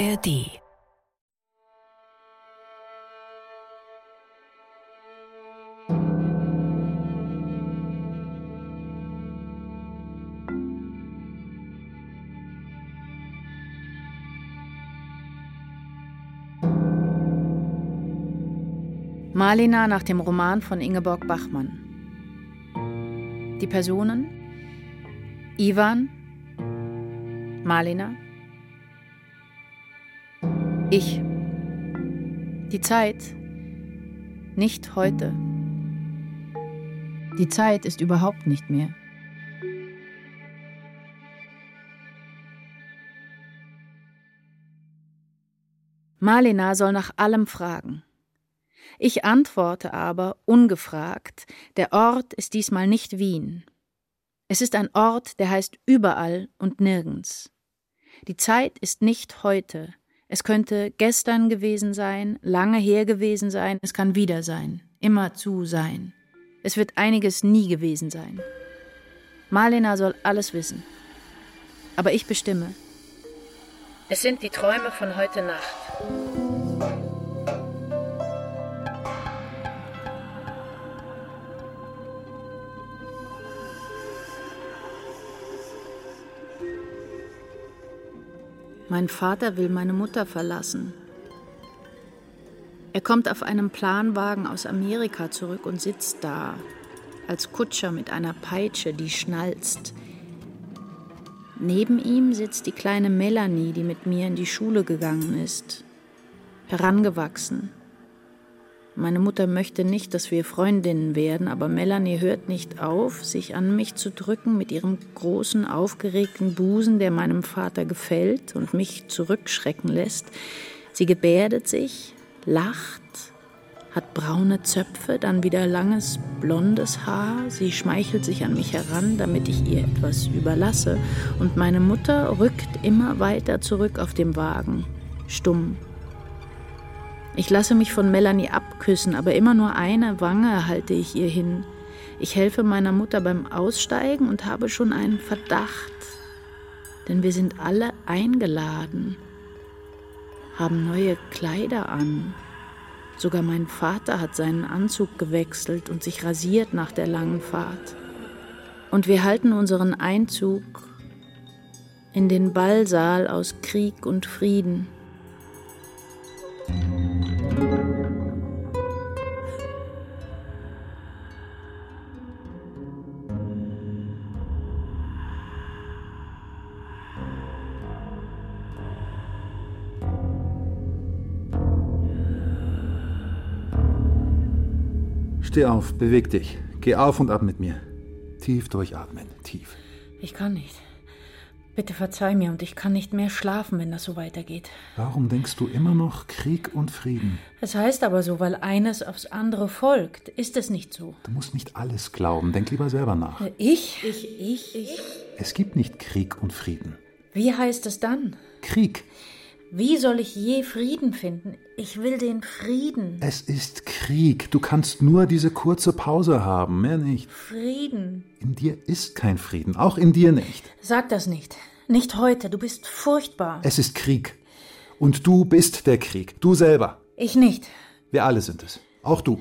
ARD Malina nach dem Roman von Ingeborg Bachmann. Die Personen? Ivan, Malina, ich. Die Zeit nicht heute. Die Zeit ist überhaupt nicht mehr. Malina soll nach allem fragen. Ich antworte aber, ungefragt, der Ort ist diesmal nicht Wien. Es ist ein Ort, der heißt überall und nirgends. Die Zeit ist nicht heute. Es könnte gestern gewesen sein, lange her gewesen sein, es kann wieder sein, immer zu sein. Es wird einiges nie gewesen sein. Marlena soll alles wissen. Aber ich bestimme. Es sind die Träume von heute Nacht. Mein Vater will meine Mutter verlassen. Er kommt auf einem Planwagen aus Amerika zurück und sitzt da, als Kutscher mit einer Peitsche, die schnalzt. Neben ihm sitzt die kleine Melanie, die mit mir in die Schule gegangen ist, herangewachsen, meine Mutter möchte nicht, dass wir Freundinnen werden, aber Melanie hört nicht auf, sich an mich zu drücken mit ihrem großen, aufgeregten Busen, der meinem Vater gefällt und mich zurückschrecken lässt. Sie gebärdet sich, lacht, hat braune Zöpfe, dann wieder langes, blondes Haar. Sie schmeichelt sich an mich heran, damit ich ihr etwas überlasse. Und meine Mutter rückt immer weiter zurück auf dem Wagen, stumm ich lasse mich von Melanie abküssen, aber immer nur eine Wange halte ich ihr hin. Ich helfe meiner Mutter beim Aussteigen und habe schon einen Verdacht. Denn wir sind alle eingeladen, haben neue Kleider an. Sogar mein Vater hat seinen Anzug gewechselt und sich rasiert nach der langen Fahrt. Und wir halten unseren Einzug in den Ballsaal aus Krieg und Frieden. Steh auf, beweg dich. Geh auf und ab mit mir. Tief durchatmen, tief. Ich kann nicht. Bitte verzeih mir und ich kann nicht mehr schlafen, wenn das so weitergeht. Warum denkst du immer noch Krieg und Frieden? Es heißt aber so, weil eines aufs andere folgt. Ist es nicht so? Du musst nicht alles glauben. Denk lieber selber nach. Ich? Ich, ich, ich? Es gibt nicht Krieg und Frieden. Wie heißt es dann? Krieg. Wie soll ich je Frieden finden? Ich will den Frieden. Es ist Krieg. Du kannst nur diese kurze Pause haben, mehr nicht. Frieden. In dir ist kein Frieden, auch in dir nicht. Sag das nicht. Nicht heute. Du bist furchtbar. Es ist Krieg. Und du bist der Krieg. Du selber. Ich nicht. Wir alle sind es. Auch du.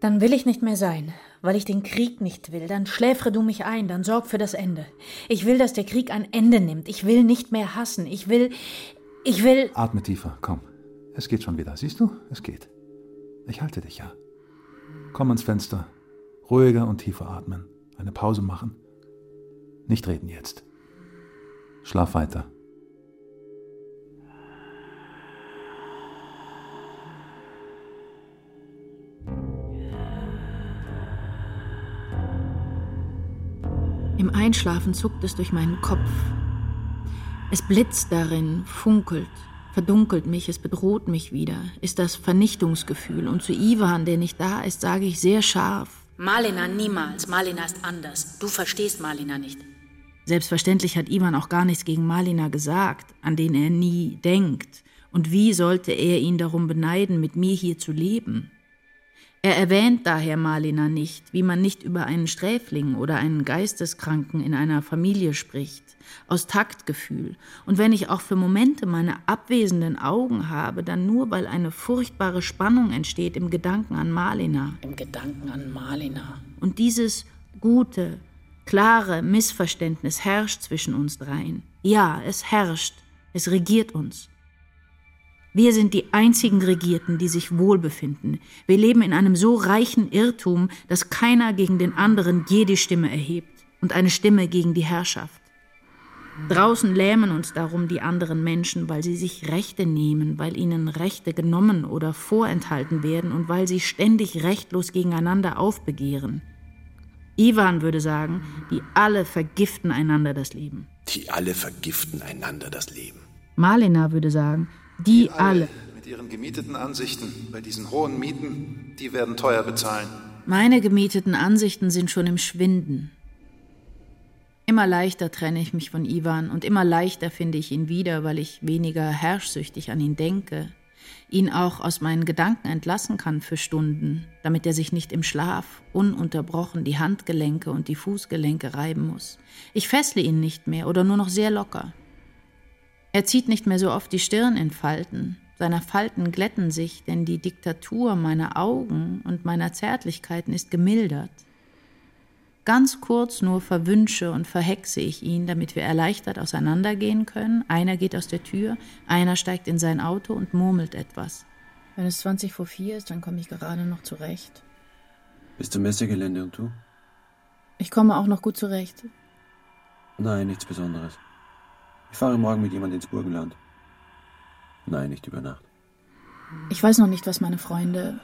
Dann will ich nicht mehr sein, weil ich den Krieg nicht will. Dann schläfre du mich ein, dann sorg für das Ende. Ich will, dass der Krieg ein Ende nimmt. Ich will nicht mehr hassen. Ich will, ich will. Atme tiefer, komm. Es geht schon wieder. Siehst du? Es geht. Ich halte dich ja. Komm ans Fenster. Ruhiger und tiefer atmen. Eine Pause machen. Nicht reden jetzt. Schlaf weiter. Im Einschlafen zuckt es durch meinen Kopf. Es blitzt darin, funkelt, verdunkelt mich, es bedroht mich wieder, ist das Vernichtungsgefühl. Und zu Ivan, der nicht da ist, sage ich sehr scharf. Malina niemals. Malina ist anders. Du verstehst Malina nicht. Selbstverständlich hat Ivan auch gar nichts gegen Malina gesagt, an den er nie denkt. Und wie sollte er ihn darum beneiden, mit mir hier zu leben? Er erwähnt daher Malina nicht, wie man nicht über einen Sträfling oder einen Geisteskranken in einer Familie spricht, aus Taktgefühl. Und wenn ich auch für Momente meine abwesenden Augen habe, dann nur, weil eine furchtbare Spannung entsteht im Gedanken an Malina. Im Gedanken an Malina. Und dieses gute, klare Missverständnis herrscht zwischen uns dreien. Ja, es herrscht, es regiert uns. Wir sind die einzigen Regierten, die sich wohlbefinden. Wir leben in einem so reichen Irrtum, dass keiner gegen den anderen je die Stimme erhebt und eine Stimme gegen die Herrschaft. Draußen lähmen uns darum die anderen Menschen, weil sie sich Rechte nehmen, weil ihnen Rechte genommen oder vorenthalten werden und weil sie ständig rechtlos gegeneinander aufbegehren. Ivan würde sagen, die alle vergiften einander das Leben. Die alle vergiften einander das Leben. Malina würde sagen, die, alle mit ihren gemieteten Ansichten bei diesen hohen Mieten, die werden teuer bezahlen. Meine gemieteten Ansichten sind schon im Schwinden. Immer leichter trenne ich mich von Ivan und immer leichter finde ich ihn wieder, weil ich weniger herrschsüchtig an ihn denke, ihn auch aus meinen Gedanken entlassen kann für Stunden, damit er sich nicht im Schlaf ununterbrochen die Handgelenke und die Fußgelenke reiben muss. Ich fessle ihn nicht mehr oder nur noch sehr locker. Er zieht nicht mehr so oft die Stirn in Falten, seine Falten glätten sich, denn die Diktatur meiner Augen und meiner Zärtlichkeiten ist gemildert. Ganz kurz nur verwünsche und verhexe ich ihn, damit wir erleichtert auseinandergehen können. Einer geht aus der Tür, einer steigt in sein Auto und murmelt etwas. Wenn es 20 vor 4 ist, dann komme ich gerade noch zurecht. Bis zum Messegelände und du? Ich komme auch noch gut zurecht. Nein, nichts Besonderes. Ich fahre morgen mit jemand ins Burgenland. Nein, nicht über Nacht. Ich weiß noch nicht, was meine Freunde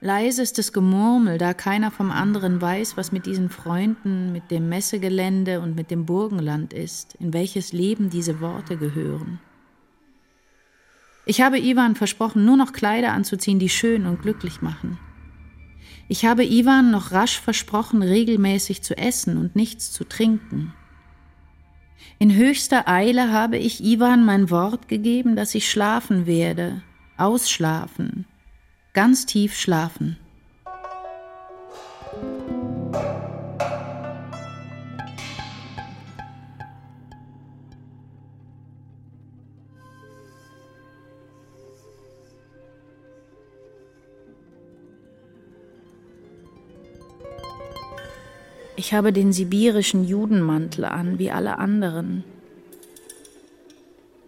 Leisestes Gemurmel, da keiner vom anderen weiß, was mit diesen Freunden, mit dem Messegelände und mit dem Burgenland ist, in welches Leben diese Worte gehören. Ich habe Ivan versprochen, nur noch Kleider anzuziehen, die schön und glücklich machen. Ich habe Ivan noch rasch versprochen, regelmäßig zu essen und nichts zu trinken. In höchster Eile habe ich Ivan mein Wort gegeben, dass ich schlafen werde, ausschlafen, ganz tief schlafen. Ich habe den sibirischen Judenmantel an, wie alle anderen.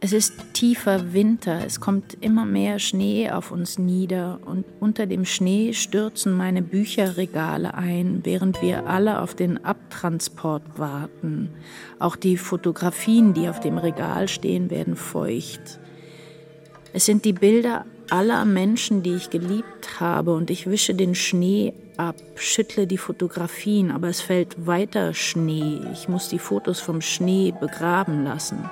Es ist tiefer Winter, es kommt immer mehr Schnee auf uns nieder und unter dem Schnee stürzen meine Bücherregale ein, während wir alle auf den Abtransport warten. Auch die Fotografien, die auf dem Regal stehen, werden feucht. Es sind die Bilder aller Menschen, die ich geliebt habe, und ich wische den Schnee ab, schüttle die Fotografien, aber es fällt weiter Schnee. Ich muss die Fotos vom Schnee begraben lassen.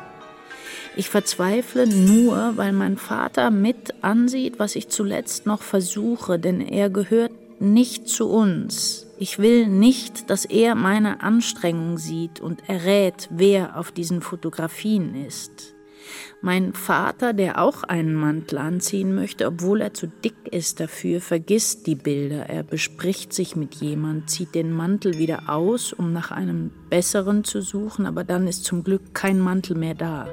Ich verzweifle nur, weil mein Vater mit ansieht, was ich zuletzt noch versuche, denn er gehört nicht zu uns. Ich will nicht, dass er meine Anstrengung sieht und errät, wer auf diesen Fotografien ist. Mein Vater, der auch einen Mantel anziehen möchte, obwohl er zu dick ist dafür, vergisst die Bilder. Er bespricht sich mit jemand, zieht den Mantel wieder aus, um nach einem besseren zu suchen, aber dann ist zum Glück kein Mantel mehr da.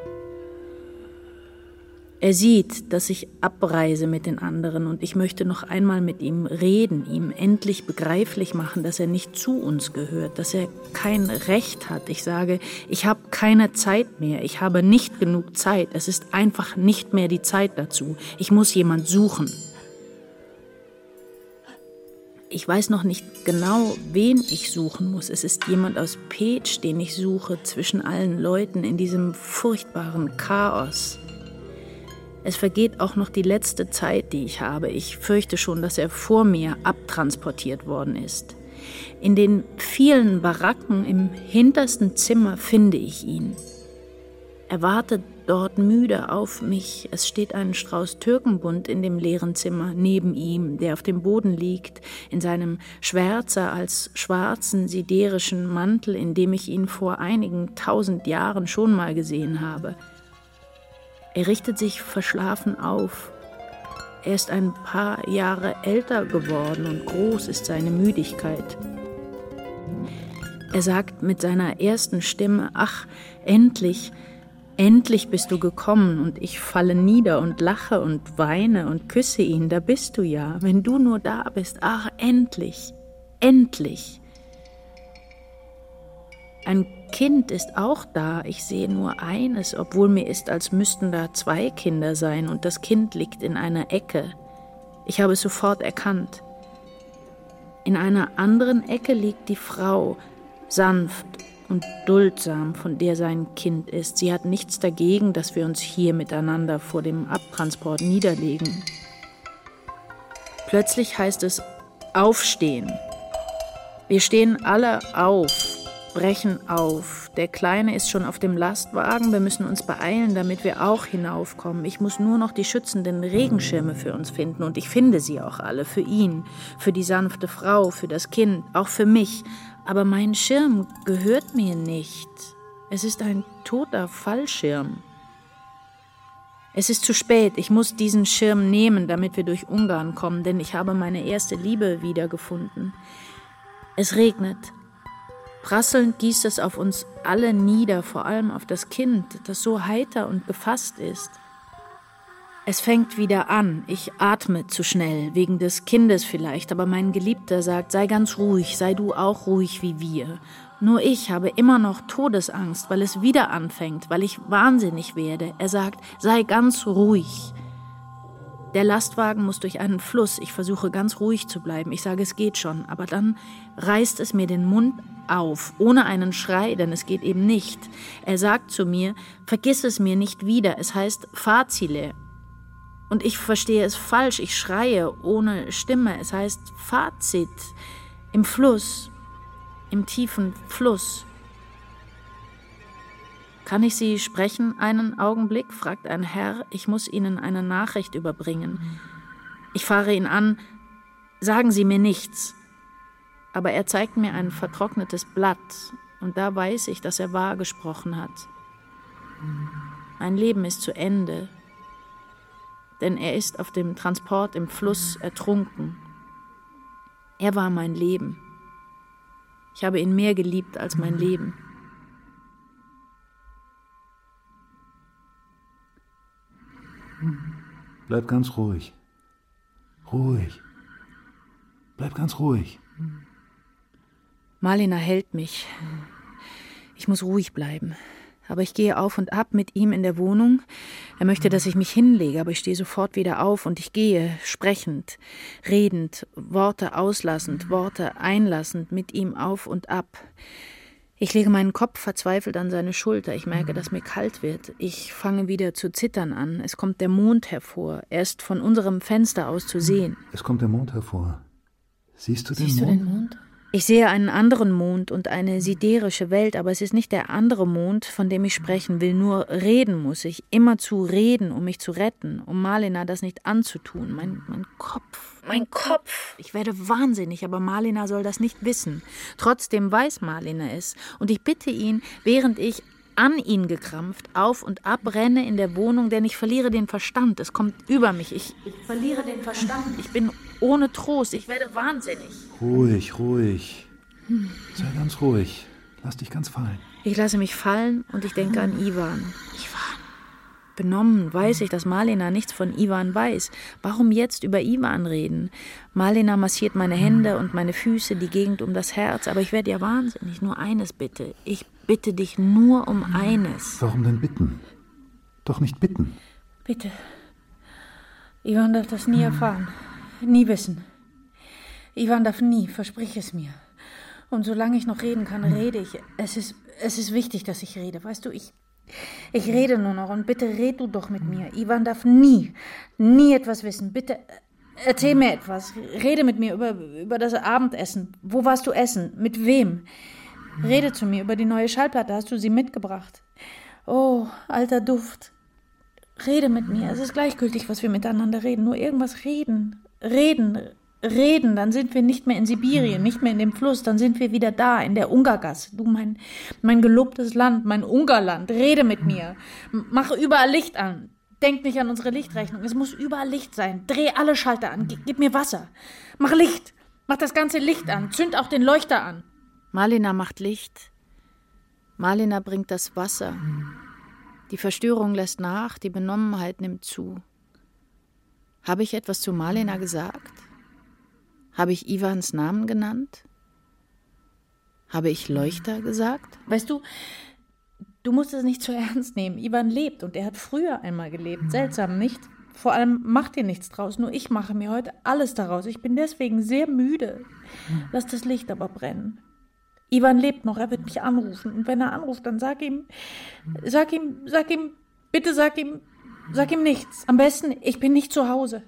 Er sieht, dass ich abreise mit den anderen und ich möchte noch einmal mit ihm reden, ihm endlich begreiflich machen, dass er nicht zu uns gehört, dass er kein Recht hat. Ich sage, ich habe keine Zeit mehr, ich habe nicht genug Zeit, es ist einfach nicht mehr die Zeit dazu. Ich muss jemand suchen. Ich weiß noch nicht genau, wen ich suchen muss. Es ist jemand aus Page, den ich suche zwischen allen Leuten in diesem furchtbaren Chaos. Es vergeht auch noch die letzte Zeit, die ich habe. Ich fürchte schon, dass er vor mir abtransportiert worden ist. In den vielen Baracken im hintersten Zimmer finde ich ihn. Er wartet dort müde auf mich. Es steht ein Strauß Türkenbund in dem leeren Zimmer neben ihm, der auf dem Boden liegt, in seinem schwärzer als schwarzen siderischen Mantel, in dem ich ihn vor einigen tausend Jahren schon mal gesehen habe. Er richtet sich verschlafen auf. Er ist ein paar Jahre älter geworden und groß ist seine Müdigkeit. Er sagt mit seiner ersten Stimme, ach, endlich, endlich bist du gekommen und ich falle nieder und lache und weine und küsse ihn, da bist du ja, wenn du nur da bist, ach, endlich, endlich. Ein Kind ist auch da, ich sehe nur eines, obwohl mir ist, als müssten da zwei Kinder sein, und das Kind liegt in einer Ecke. Ich habe es sofort erkannt. In einer anderen Ecke liegt die Frau, sanft und duldsam, von der sein Kind ist. Sie hat nichts dagegen, dass wir uns hier miteinander vor dem Abtransport niederlegen. Plötzlich heißt es Aufstehen. Wir stehen alle auf brechen auf. Der Kleine ist schon auf dem Lastwagen. Wir müssen uns beeilen, damit wir auch hinaufkommen. Ich muss nur noch die schützenden Regenschirme für uns finden. Und ich finde sie auch alle. Für ihn, für die sanfte Frau, für das Kind, auch für mich. Aber mein Schirm gehört mir nicht. Es ist ein toter Fallschirm. Es ist zu spät. Ich muss diesen Schirm nehmen, damit wir durch Ungarn kommen, denn ich habe meine erste Liebe wiedergefunden. Es regnet. Prasselnd gießt es auf uns alle nieder, vor allem auf das Kind, das so heiter und gefasst ist. Es fängt wieder an. Ich atme zu schnell, wegen des Kindes vielleicht, aber mein Geliebter sagt, sei ganz ruhig, sei du auch ruhig wie wir. Nur ich habe immer noch Todesangst, weil es wieder anfängt, weil ich wahnsinnig werde. Er sagt, sei ganz ruhig. Der Lastwagen muss durch einen Fluss. Ich versuche ganz ruhig zu bleiben. Ich sage, es geht schon. Aber dann reißt es mir den Mund auf, ohne einen Schrei, denn es geht eben nicht. Er sagt zu mir, vergiss es mir nicht wieder. Es heißt Fazile. Und ich verstehe es falsch. Ich schreie ohne Stimme. Es heißt Fazit. Im Fluss. Im tiefen Fluss. Kann ich Sie sprechen einen Augenblick? fragt ein Herr. Ich muss Ihnen eine Nachricht überbringen. Ich fahre ihn an. Sagen Sie mir nichts. Aber er zeigt mir ein vertrocknetes Blatt, und da weiß ich, dass er wahr gesprochen hat. Mein Leben ist zu Ende, denn er ist auf dem Transport im Fluss ertrunken. Er war mein Leben. Ich habe ihn mehr geliebt als mein Leben. Bleib ganz ruhig. Ruhig. Bleib ganz ruhig. Marlena hält mich. Ich muss ruhig bleiben. Aber ich gehe auf und ab mit ihm in der Wohnung. Er möchte, dass ich mich hinlege, aber ich stehe sofort wieder auf und ich gehe, sprechend, redend, Worte auslassend, Worte einlassend, mit ihm auf und ab. Ich lege meinen Kopf verzweifelt an seine Schulter. Ich merke, dass mir kalt wird. Ich fange wieder zu zittern an. Es kommt der Mond hervor. Er ist von unserem Fenster aus zu sehen. Es kommt der Mond hervor. Siehst du den Siehst Mond? du den Mond? Ich sehe einen anderen Mond und eine siderische Welt, aber es ist nicht der andere Mond, von dem ich sprechen will. Nur reden muss ich, immerzu reden, um mich zu retten, um Marlena das nicht anzutun. Mein, mein Kopf, mein Kopf. Ich werde wahnsinnig, aber Marlena soll das nicht wissen. Trotzdem weiß Marlena es. Und ich bitte ihn, während ich an ihn gekrampft, auf und ab renne in der Wohnung, denn ich verliere den Verstand. Es kommt über mich. Ich, ich verliere den Verstand. Ich bin ohne Trost. Ich werde wahnsinnig. Ruhig, ruhig. Sei ganz ruhig. Lass dich ganz fallen. Ich lasse mich fallen und ich denke an Ivan. Ivan. Benommen weiß ich, dass Marlena nichts von Ivan weiß. Warum jetzt über Ivan reden? Marlena massiert meine Hände und meine Füße, die Gegend um das Herz, aber ich werde ja wahnsinnig. Nur eines bitte. Ich bitte dich nur um eines. Warum denn bitten? Doch nicht bitten. Bitte. Ivan darf das nie erfahren. Nie wissen. Ivan darf nie, versprich es mir. Und solange ich noch reden kann, rede ich. Es ist, es ist wichtig, dass ich rede. Weißt du, ich, ich rede nur noch und bitte red du doch mit mir. Ivan darf nie, nie etwas wissen. Bitte erzähl mir etwas. Rede mit mir über, über das Abendessen. Wo warst du essen? Mit wem? Rede zu mir über die neue Schallplatte. Hast du sie mitgebracht? Oh, alter Duft. Rede mit mir. Es ist gleichgültig, was wir miteinander reden. Nur irgendwas reden. Reden. Reden. Dann sind wir nicht mehr in Sibirien, nicht mehr in dem Fluss. Dann sind wir wieder da, in der Ungargasse. Du, mein, mein gelobtes Land, mein Ungarland. Rede mit mir. M- Mach überall Licht an. Denk nicht an unsere Lichtrechnung. Es muss überall Licht sein. Dreh alle Schalter an. G gib mir Wasser. Mach Licht. Mach das ganze Licht an. Zünd auch den Leuchter an. Marlina macht Licht. Marlina bringt das Wasser. Die Verstörung lässt nach, die Benommenheit nimmt zu. Habe ich etwas zu Marlena gesagt? Habe ich Ivans Namen genannt? Habe ich Leuchter gesagt? Weißt du, du musst es nicht zu ernst nehmen. Ivan lebt und er hat früher einmal gelebt. Seltsam, nicht? Vor allem macht dir nichts draus. Nur ich mache mir heute alles daraus. Ich bin deswegen sehr müde. Lass das Licht aber brennen. Ivan lebt noch, er wird mich anrufen. Und wenn er anruft, dann sag ihm, sag ihm, sag ihm, bitte sag ihm, sag ihm nichts. Am besten, ich bin nicht zu Hause.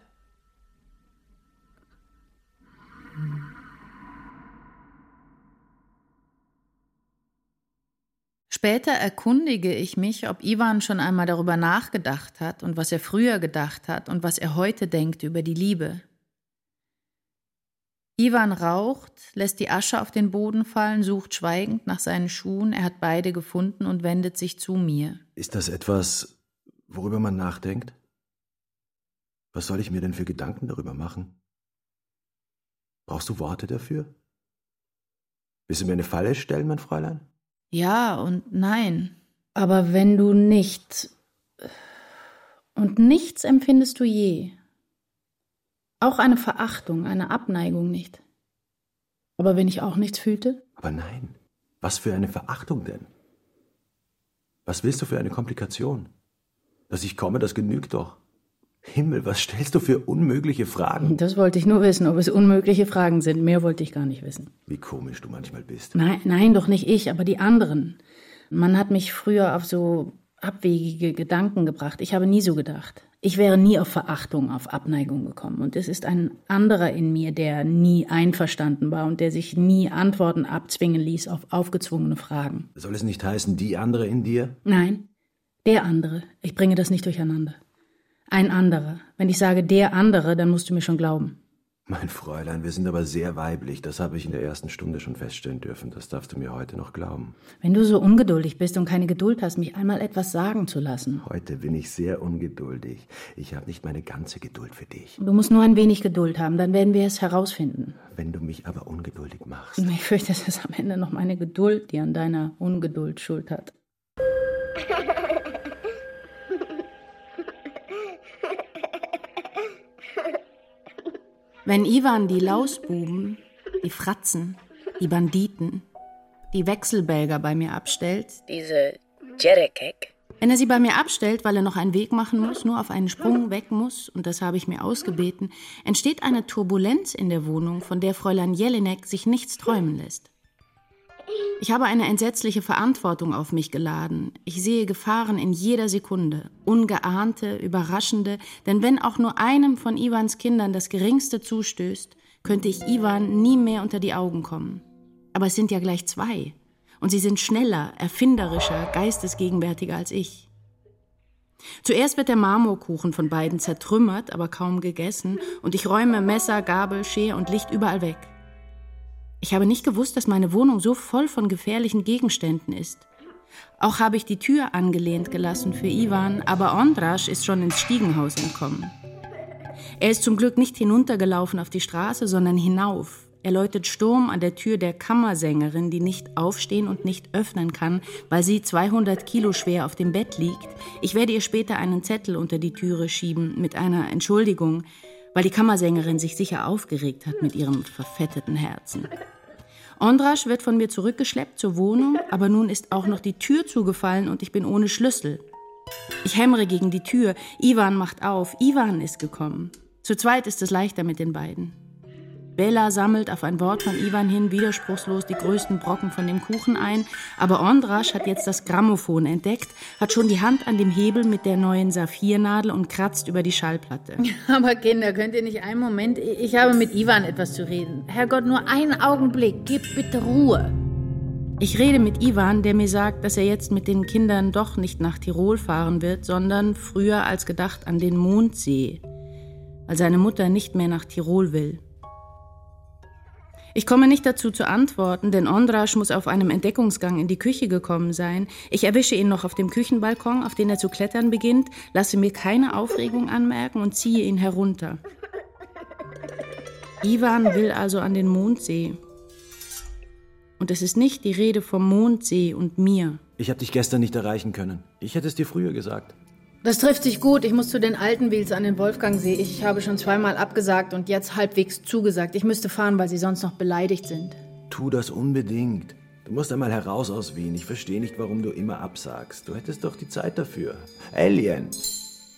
Später erkundige ich mich, ob Ivan schon einmal darüber nachgedacht hat und was er früher gedacht hat und was er heute denkt über die Liebe. Ivan raucht, lässt die Asche auf den Boden fallen, sucht schweigend nach seinen Schuhen, er hat beide gefunden und wendet sich zu mir. Ist das etwas, worüber man nachdenkt? Was soll ich mir denn für Gedanken darüber machen? Brauchst du Worte dafür? Willst du mir eine Falle stellen, mein Fräulein? Ja und nein. Aber wenn du nicht. Und nichts empfindest du je. Auch eine Verachtung, eine Abneigung nicht. Aber wenn ich auch nichts fühlte? Aber nein. Was für eine Verachtung denn? Was willst du für eine Komplikation? Dass ich komme, das genügt doch. Himmel, was stellst du für unmögliche Fragen? Das wollte ich nur wissen, ob es unmögliche Fragen sind. Mehr wollte ich gar nicht wissen. Wie komisch du manchmal bist. Nein, nein, doch nicht ich, aber die anderen. Man hat mich früher auf so abwegige Gedanken gebracht. Ich habe nie so gedacht. Ich wäre nie auf Verachtung, auf Abneigung gekommen. Und es ist ein anderer in mir, der nie einverstanden war und der sich nie Antworten abzwingen ließ auf aufgezwungene Fragen. Soll es nicht heißen, die andere in dir? Nein, der andere. Ich bringe das nicht durcheinander. Ein anderer. Wenn ich sage der andere, dann musst du mir schon glauben. Mein Fräulein, wir sind aber sehr weiblich. Das habe ich in der ersten Stunde schon feststellen dürfen. Das darfst du mir heute noch glauben. Wenn du so ungeduldig bist und keine Geduld hast, mich einmal etwas sagen zu lassen. Heute bin ich sehr ungeduldig. Ich habe nicht meine ganze Geduld für dich. Du musst nur ein wenig Geduld haben, dann werden wir es herausfinden. Wenn du mich aber ungeduldig machst. Ich fürchte, es ist am Ende noch meine Geduld, die an deiner Ungeduld schuld hat. Wenn Ivan die Lausbuben, die Fratzen, die Banditen, die Wechselbelger bei mir abstellt, Diese Jerekek. wenn er sie bei mir abstellt, weil er noch einen Weg machen muss, nur auf einen Sprung weg muss, und das habe ich mir ausgebeten, entsteht eine Turbulenz in der Wohnung, von der Fräulein Jelinek sich nichts träumen lässt. Ich habe eine entsetzliche Verantwortung auf mich geladen. Ich sehe Gefahren in jeder Sekunde, ungeahnte, überraschende, denn wenn auch nur einem von Ivans Kindern das geringste zustößt, könnte ich Ivan nie mehr unter die Augen kommen. Aber es sind ja gleich zwei. Und sie sind schneller, erfinderischer, geistesgegenwärtiger als ich. Zuerst wird der Marmorkuchen von beiden zertrümmert, aber kaum gegessen, und ich räume Messer, Gabel, Schere und Licht überall weg. Ich habe nicht gewusst, dass meine Wohnung so voll von gefährlichen Gegenständen ist. Auch habe ich die Tür angelehnt gelassen für Ivan, aber Ondrasch ist schon ins Stiegenhaus entkommen. Er ist zum Glück nicht hinuntergelaufen auf die Straße, sondern hinauf. Er läutet Sturm an der Tür der Kammersängerin, die nicht aufstehen und nicht öffnen kann, weil sie 200 Kilo schwer auf dem Bett liegt. Ich werde ihr später einen Zettel unter die Türe schieben mit einer Entschuldigung, weil die Kammersängerin sich sicher aufgeregt hat mit ihrem verfetteten Herzen. Ondrasch wird von mir zurückgeschleppt zur Wohnung, aber nun ist auch noch die Tür zugefallen und ich bin ohne Schlüssel. Ich hämmere gegen die Tür. Ivan macht auf. Ivan ist gekommen. Zu zweit ist es leichter mit den beiden. Bella sammelt auf ein Wort von Ivan hin widerspruchslos die größten Brocken von dem Kuchen ein, aber Ondrasch hat jetzt das Grammophon entdeckt, hat schon die Hand an dem Hebel mit der neuen Saphirnadel und kratzt über die Schallplatte. Aber Kinder, könnt ihr nicht einen Moment? Ich habe mit Ivan etwas zu reden. Herrgott, nur einen Augenblick. Gib bitte Ruhe. Ich rede mit Ivan, der mir sagt, dass er jetzt mit den Kindern doch nicht nach Tirol fahren wird, sondern früher als gedacht an den Mondsee, weil seine Mutter nicht mehr nach Tirol will. Ich komme nicht dazu zu antworten, denn Ondrasch muss auf einem Entdeckungsgang in die Küche gekommen sein. Ich erwische ihn noch auf dem Küchenbalkon, auf den er zu klettern beginnt, lasse mir keine Aufregung anmerken und ziehe ihn herunter. Ivan will also an den Mondsee. Und es ist nicht die Rede vom Mondsee und mir. Ich habe dich gestern nicht erreichen können. Ich hätte es dir früher gesagt. Das trifft sich gut. Ich muss zu den Altenwils an den Wolfgangsee. Ich habe schon zweimal abgesagt und jetzt halbwegs zugesagt. Ich müsste fahren, weil sie sonst noch beleidigt sind. Tu das unbedingt. Du musst einmal heraus aus Wien. Ich verstehe nicht, warum du immer absagst. Du hättest doch die Zeit dafür. Alien.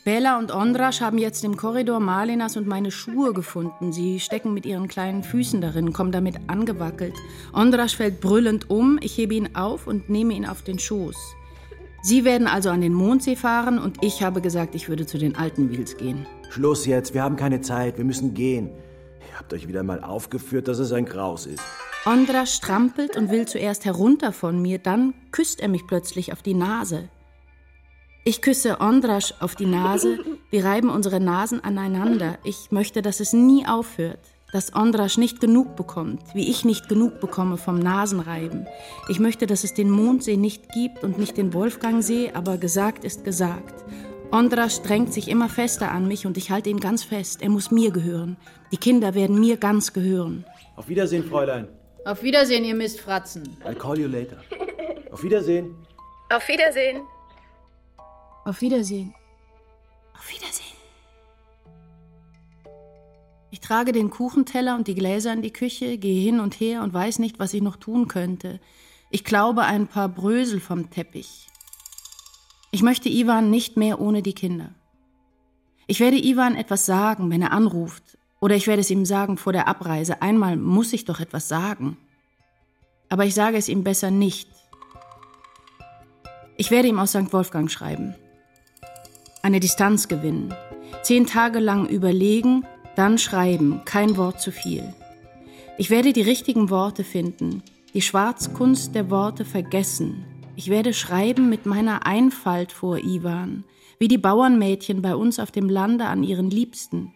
Bella und Ondrasch haben jetzt im Korridor Malinas und meine Schuhe gefunden. Sie stecken mit ihren kleinen Füßen darin, kommen damit angewackelt. Ondrasch fällt brüllend um. Ich hebe ihn auf und nehme ihn auf den Schoß. Sie werden also an den Mondsee fahren und ich habe gesagt, ich würde zu den alten Wils gehen. Schluss jetzt, wir haben keine Zeit, wir müssen gehen. Ihr habt euch wieder mal aufgeführt, dass es ein Graus ist. Ondra strampelt und will zuerst herunter von mir, dann küsst er mich plötzlich auf die Nase. Ich küsse Ondrasch auf die Nase, wir reiben unsere Nasen aneinander. Ich möchte, dass es nie aufhört dass Ondrasch nicht genug bekommt, wie ich nicht genug bekomme vom Nasenreiben. Ich möchte, dass es den Mondsee nicht gibt und nicht den Wolfgangsee, aber gesagt ist gesagt. Ondrasch drängt sich immer fester an mich und ich halte ihn ganz fest. Er muss mir gehören. Die Kinder werden mir ganz gehören. Auf Wiedersehen, Fräulein. Auf Wiedersehen, ihr Mistfratzen. I'll call you later. Auf Wiedersehen. Auf Wiedersehen. Auf Wiedersehen. Auf Wiedersehen. Ich trage den Kuchenteller und die Gläser in die Küche, gehe hin und her und weiß nicht, was ich noch tun könnte. Ich glaube ein paar Brösel vom Teppich. Ich möchte Ivan nicht mehr ohne die Kinder. Ich werde Ivan etwas sagen, wenn er anruft, oder ich werde es ihm sagen vor der Abreise. Einmal muss ich doch etwas sagen. Aber ich sage es ihm besser nicht. Ich werde ihm aus St. Wolfgang schreiben. Eine Distanz gewinnen. Zehn Tage lang überlegen dann schreiben, kein Wort zu viel. Ich werde die richtigen Worte finden, die Schwarzkunst der Worte vergessen. Ich werde schreiben mit meiner Einfalt vor Iwan, wie die Bauernmädchen bei uns auf dem Lande an ihren Liebsten,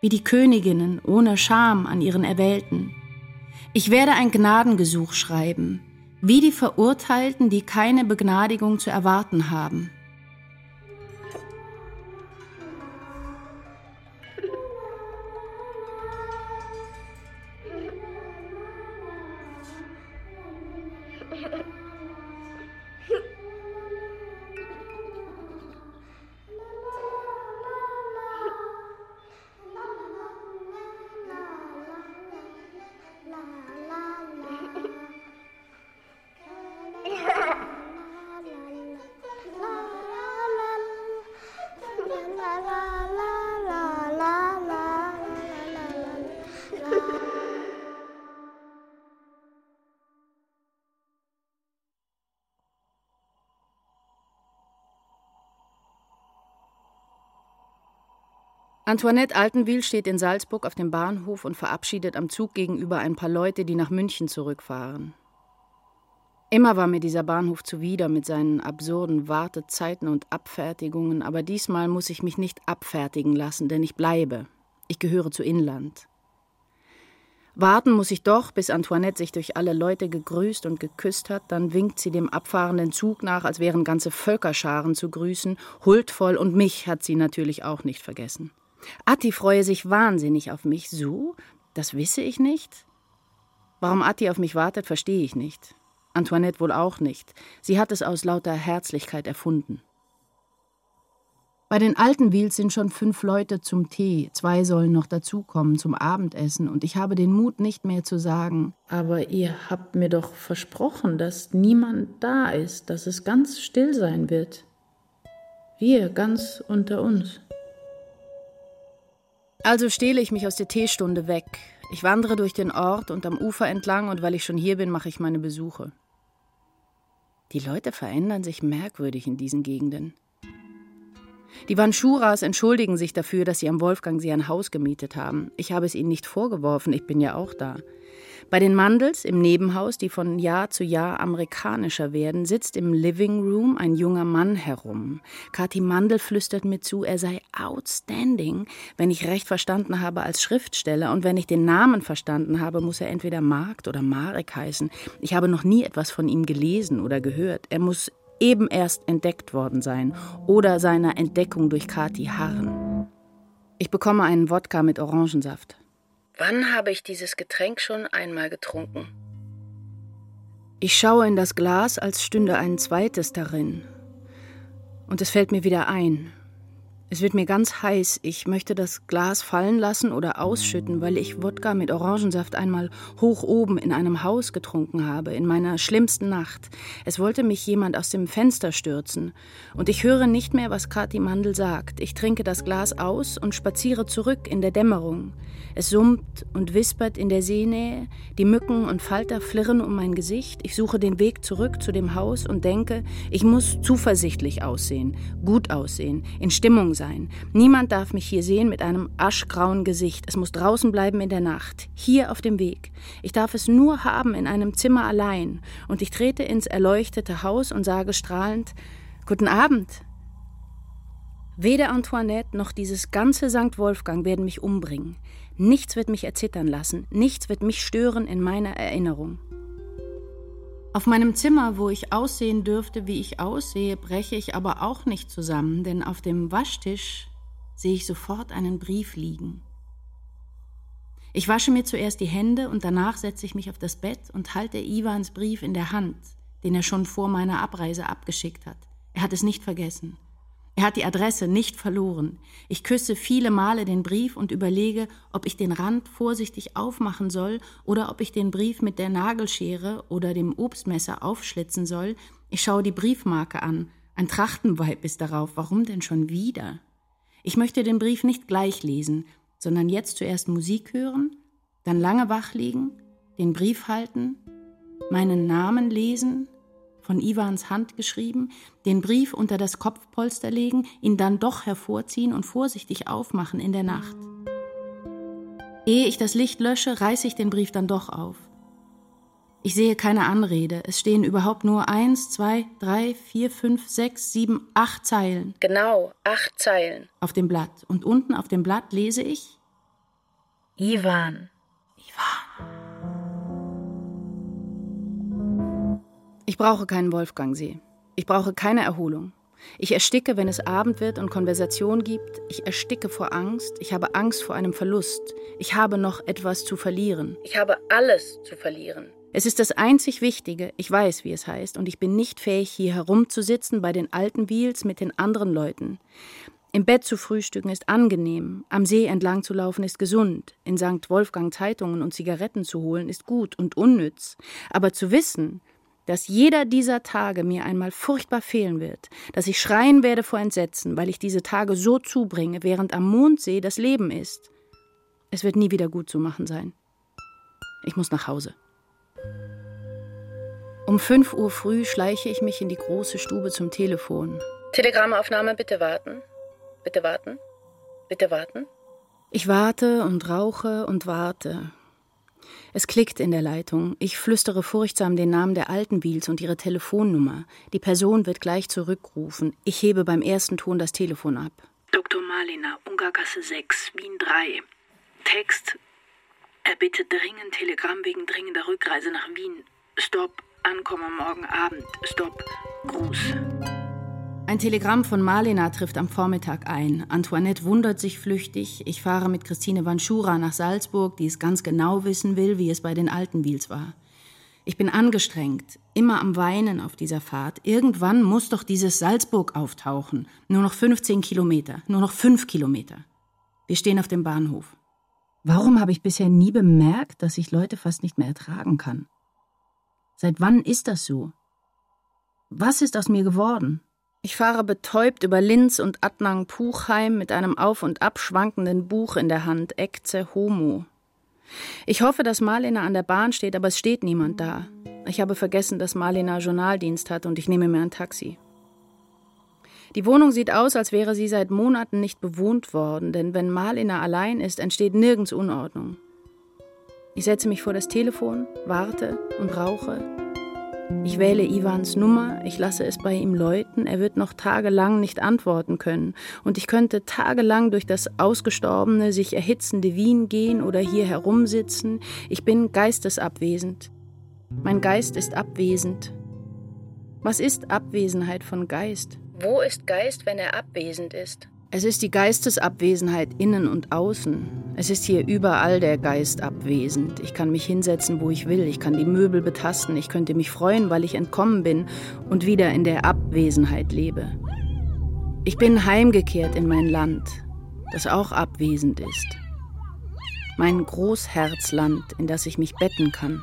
wie die Königinnen ohne Scham an ihren Erwählten. Ich werde ein Gnadengesuch schreiben, wie die Verurteilten, die keine Begnadigung zu erwarten haben. Antoinette Altenwil steht in Salzburg auf dem Bahnhof und verabschiedet am Zug gegenüber ein paar Leute, die nach München zurückfahren. Immer war mir dieser Bahnhof zuwider mit seinen absurden Wartezeiten und Abfertigungen, aber diesmal muss ich mich nicht abfertigen lassen, denn ich bleibe. Ich gehöre zu Inland. Warten muss ich doch, bis Antoinette sich durch alle Leute gegrüßt und geküsst hat, dann winkt sie dem abfahrenden Zug nach, als wären ganze Völkerscharen zu grüßen, huldvoll, und mich hat sie natürlich auch nicht vergessen. Atti freue sich wahnsinnig auf mich. So? Das wisse ich nicht? Warum Atti auf mich wartet, verstehe ich nicht. Antoinette wohl auch nicht. Sie hat es aus lauter Herzlichkeit erfunden. Bei den alten Wils sind schon fünf Leute zum Tee, zwei sollen noch dazukommen zum Abendessen, und ich habe den Mut nicht mehr zu sagen. Aber ihr habt mir doch versprochen, dass niemand da ist, dass es ganz still sein wird. Wir ganz unter uns. Also stehle ich mich aus der Teestunde weg. Ich wandere durch den Ort und am Ufer entlang und weil ich schon hier bin, mache ich meine Besuche. Die Leute verändern sich merkwürdig in diesen Gegenden. Die Vanschuras entschuldigen sich dafür, dass sie am Wolfgangsee ein Haus gemietet haben. Ich habe es ihnen nicht vorgeworfen, ich bin ja auch da. Bei den Mandels im Nebenhaus, die von Jahr zu Jahr amerikanischer werden, sitzt im Living Room ein junger Mann herum. Kathi Mandel flüstert mir zu, er sei outstanding, wenn ich recht verstanden habe als Schriftsteller und wenn ich den Namen verstanden habe, muss er entweder Markt oder Marek heißen. Ich habe noch nie etwas von ihm gelesen oder gehört. Er muss eben erst entdeckt worden sein oder seiner Entdeckung durch Kathi harren. Ich bekomme einen Wodka mit Orangensaft. Wann habe ich dieses Getränk schon einmal getrunken? Ich schaue in das Glas, als stünde ein zweites darin. Und es fällt mir wieder ein. Es wird mir ganz heiß. Ich möchte das Glas fallen lassen oder ausschütten, weil ich Wodka mit Orangensaft einmal hoch oben in einem Haus getrunken habe, in meiner schlimmsten Nacht. Es wollte mich jemand aus dem Fenster stürzen. Und ich höre nicht mehr, was Kathi Mandel sagt. Ich trinke das Glas aus und spaziere zurück in der Dämmerung. Es summt und wispert in der Seenähe, die Mücken und Falter flirren um mein Gesicht. Ich suche den Weg zurück zu dem Haus und denke, ich muss zuversichtlich aussehen, gut aussehen, in Stimmung sein. Niemand darf mich hier sehen mit einem aschgrauen Gesicht. Es muss draußen bleiben in der Nacht, hier auf dem Weg. Ich darf es nur haben in einem Zimmer allein. Und ich trete ins erleuchtete Haus und sage strahlend, Guten Abend. Weder Antoinette noch dieses ganze St. Wolfgang werden mich umbringen. Nichts wird mich erzittern lassen, nichts wird mich stören in meiner Erinnerung. Auf meinem Zimmer, wo ich aussehen dürfte, wie ich aussehe, breche ich aber auch nicht zusammen, denn auf dem Waschtisch sehe ich sofort einen Brief liegen. Ich wasche mir zuerst die Hände und danach setze ich mich auf das Bett und halte Ivans Brief in der Hand, den er schon vor meiner Abreise abgeschickt hat. Er hat es nicht vergessen. Er hat die Adresse nicht verloren. Ich küsse viele Male den Brief und überlege, ob ich den Rand vorsichtig aufmachen soll oder ob ich den Brief mit der Nagelschere oder dem Obstmesser aufschlitzen soll. Ich schaue die Briefmarke an. Ein Trachtenweib ist darauf. Warum denn schon wieder? Ich möchte den Brief nicht gleich lesen, sondern jetzt zuerst Musik hören, dann lange wach liegen, den Brief halten, meinen Namen lesen, von Ivans Hand geschrieben, den Brief unter das Kopfpolster legen, ihn dann doch hervorziehen und vorsichtig aufmachen in der Nacht. Ehe ich das Licht lösche, reiße ich den Brief dann doch auf. Ich sehe keine Anrede. Es stehen überhaupt nur eins, zwei, drei, vier, fünf, sechs, sieben, acht Zeilen. Genau, acht Zeilen. Auf dem Blatt. Und unten auf dem Blatt lese ich Ivan. Ivan. Ich brauche keinen Wolfgangsee. Ich brauche keine Erholung. Ich ersticke, wenn es Abend wird und Konversation gibt. Ich ersticke vor Angst. Ich habe Angst vor einem Verlust. Ich habe noch etwas zu verlieren. Ich habe alles zu verlieren. Es ist das einzig Wichtige, ich weiß, wie es heißt, und ich bin nicht fähig, hier herumzusitzen bei den alten Wiels mit den anderen Leuten. Im Bett zu frühstücken ist angenehm, am See entlang zu laufen ist gesund, in St. Wolfgang Zeitungen und Zigaretten zu holen ist gut und unnütz. Aber zu wissen, dass jeder dieser Tage mir einmal furchtbar fehlen wird, dass ich schreien werde vor Entsetzen, weil ich diese Tage so zubringe, während am Mondsee das Leben ist. Es wird nie wieder gut zu machen sein. Ich muss nach Hause. Um fünf Uhr früh schleiche ich mich in die große Stube zum Telefon. Telegrammaufnahme, bitte warten. Bitte warten. Bitte warten. Ich warte und rauche und warte. Es klickt in der Leitung. Ich flüstere furchtsam den Namen der alten Wiels und ihre Telefonnummer. Die Person wird gleich zurückrufen. Ich hebe beim ersten Ton das Telefon ab. Dr. Malina, Ungargasse 6, Wien 3. Text. Er bittet dringend Telegramm wegen dringender Rückreise nach Wien. Stopp. Ankommen morgen Abend. Stopp. Gruß. Ein Telegramm von Malena trifft am Vormittag ein. Antoinette wundert sich flüchtig. Ich fahre mit Christine Vanschura nach Salzburg, die es ganz genau wissen will, wie es bei den alten Wiels war. Ich bin angestrengt, immer am Weinen auf dieser Fahrt. Irgendwann muss doch dieses Salzburg auftauchen. Nur noch 15 Kilometer, nur noch 5 Kilometer. Wir stehen auf dem Bahnhof. Warum habe ich bisher nie bemerkt, dass ich Leute fast nicht mehr ertragen kann? Seit wann ist das so? Was ist aus mir geworden? Ich fahre betäubt über Linz und Adnang-Puchheim mit einem auf und ab schwankenden Buch in der Hand, Ecce Homo. Ich hoffe, dass Marlena an der Bahn steht, aber es steht niemand da. Ich habe vergessen, dass Marlena Journaldienst hat und ich nehme mir ein Taxi. Die Wohnung sieht aus, als wäre sie seit Monaten nicht bewohnt worden, denn wenn Marlena allein ist, entsteht nirgends Unordnung. Ich setze mich vor das Telefon, warte und rauche. Ich wähle Ivans Nummer, ich lasse es bei ihm läuten, er wird noch tagelang nicht antworten können. Und ich könnte tagelang durch das ausgestorbene, sich erhitzende Wien gehen oder hier herumsitzen. Ich bin geistesabwesend. Mein Geist ist abwesend. Was ist Abwesenheit von Geist? Wo ist Geist, wenn er abwesend ist? Es ist die Geistesabwesenheit innen und außen. Es ist hier überall der Geist abwesend. Ich kann mich hinsetzen, wo ich will. Ich kann die Möbel betasten. Ich könnte mich freuen, weil ich entkommen bin und wieder in der Abwesenheit lebe. Ich bin heimgekehrt in mein Land, das auch abwesend ist. Mein Großherzland, in das ich mich betten kann.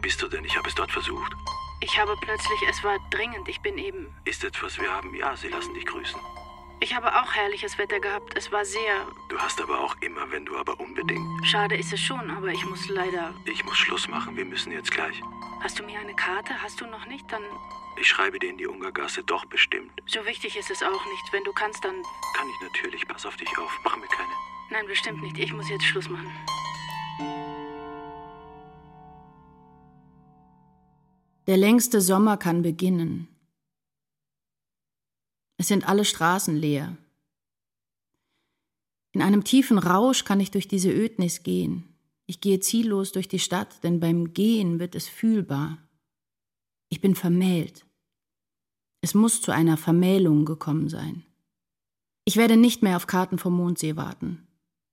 Bist du denn? Ich habe es dort versucht. Ich habe plötzlich, es war dringend, ich bin eben. Ist etwas, wir haben, ja, sie lassen dich grüßen. Ich habe auch herrliches Wetter gehabt, es war sehr. Du hast aber auch immer, wenn du aber unbedingt. Schade ist es schon, aber ich muss leider. Ich muss Schluss machen, wir müssen jetzt gleich. Hast du mir eine Karte? Hast du noch nicht? Dann. Ich schreibe dir in die Ungargasse doch bestimmt. So wichtig ist es auch nicht. Wenn du kannst, dann. Kann ich natürlich. Pass auf dich auf. Mach mir keine. Nein, bestimmt nicht. Ich muss jetzt Schluss machen. Der längste Sommer kann beginnen. Es sind alle Straßen leer. In einem tiefen Rausch kann ich durch diese Ödnis gehen. Ich gehe ziellos durch die Stadt, denn beim Gehen wird es fühlbar. Ich bin vermählt. Es muss zu einer Vermählung gekommen sein. Ich werde nicht mehr auf Karten vom Mondsee warten.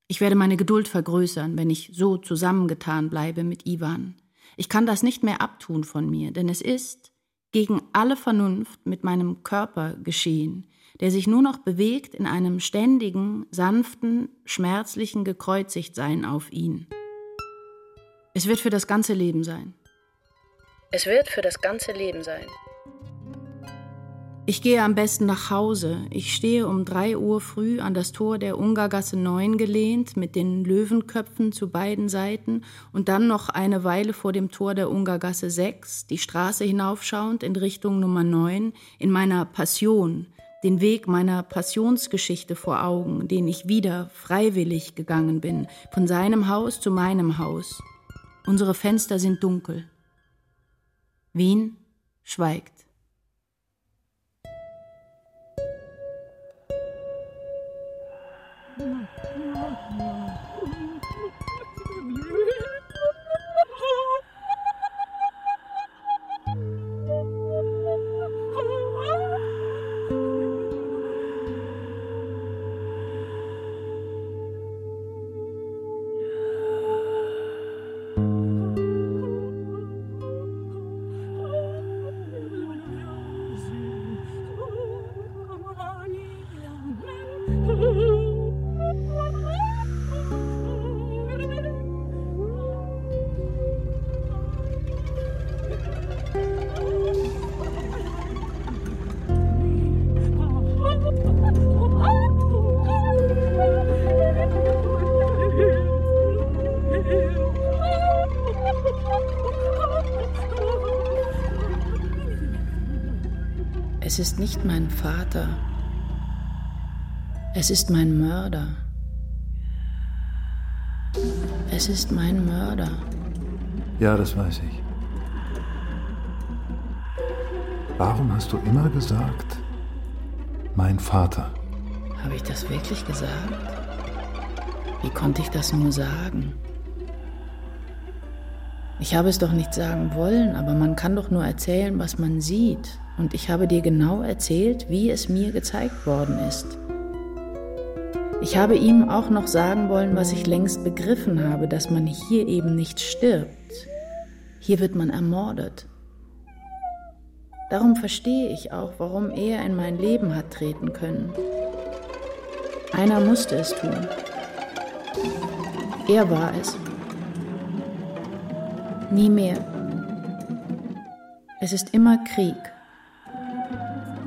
Ich werde meine Geduld vergrößern, wenn ich so zusammengetan bleibe mit Ivan. Ich kann das nicht mehr abtun von mir, denn es ist gegen alle Vernunft mit meinem Körper geschehen, der sich nur noch bewegt in einem ständigen, sanften, schmerzlichen Gekreuzigtsein auf ihn. Es wird für das ganze Leben sein. Es wird für das ganze Leben sein. Ich gehe am besten nach Hause. Ich stehe um drei Uhr früh an das Tor der Ungargasse 9 gelehnt, mit den Löwenköpfen zu beiden Seiten und dann noch eine Weile vor dem Tor der Ungargasse 6, die Straße hinaufschauend in Richtung Nummer 9, in meiner Passion, den Weg meiner Passionsgeschichte vor Augen, den ich wieder freiwillig gegangen bin, von seinem Haus zu meinem Haus. Unsere Fenster sind dunkel. Wien schweigt. Es ist nicht mein Vater. Es ist mein Mörder. Es ist mein Mörder. Ja, das weiß ich. Warum hast du immer gesagt, mein Vater? Habe ich das wirklich gesagt? Wie konnte ich das nur sagen? Ich habe es doch nicht sagen wollen, aber man kann doch nur erzählen, was man sieht. Und ich habe dir genau erzählt, wie es mir gezeigt worden ist. Ich habe ihm auch noch sagen wollen, was ich längst begriffen habe, dass man hier eben nicht stirbt. Hier wird man ermordet. Darum verstehe ich auch, warum er in mein Leben hat treten können. Einer musste es tun. Er war es. Nie mehr. Es ist immer Krieg.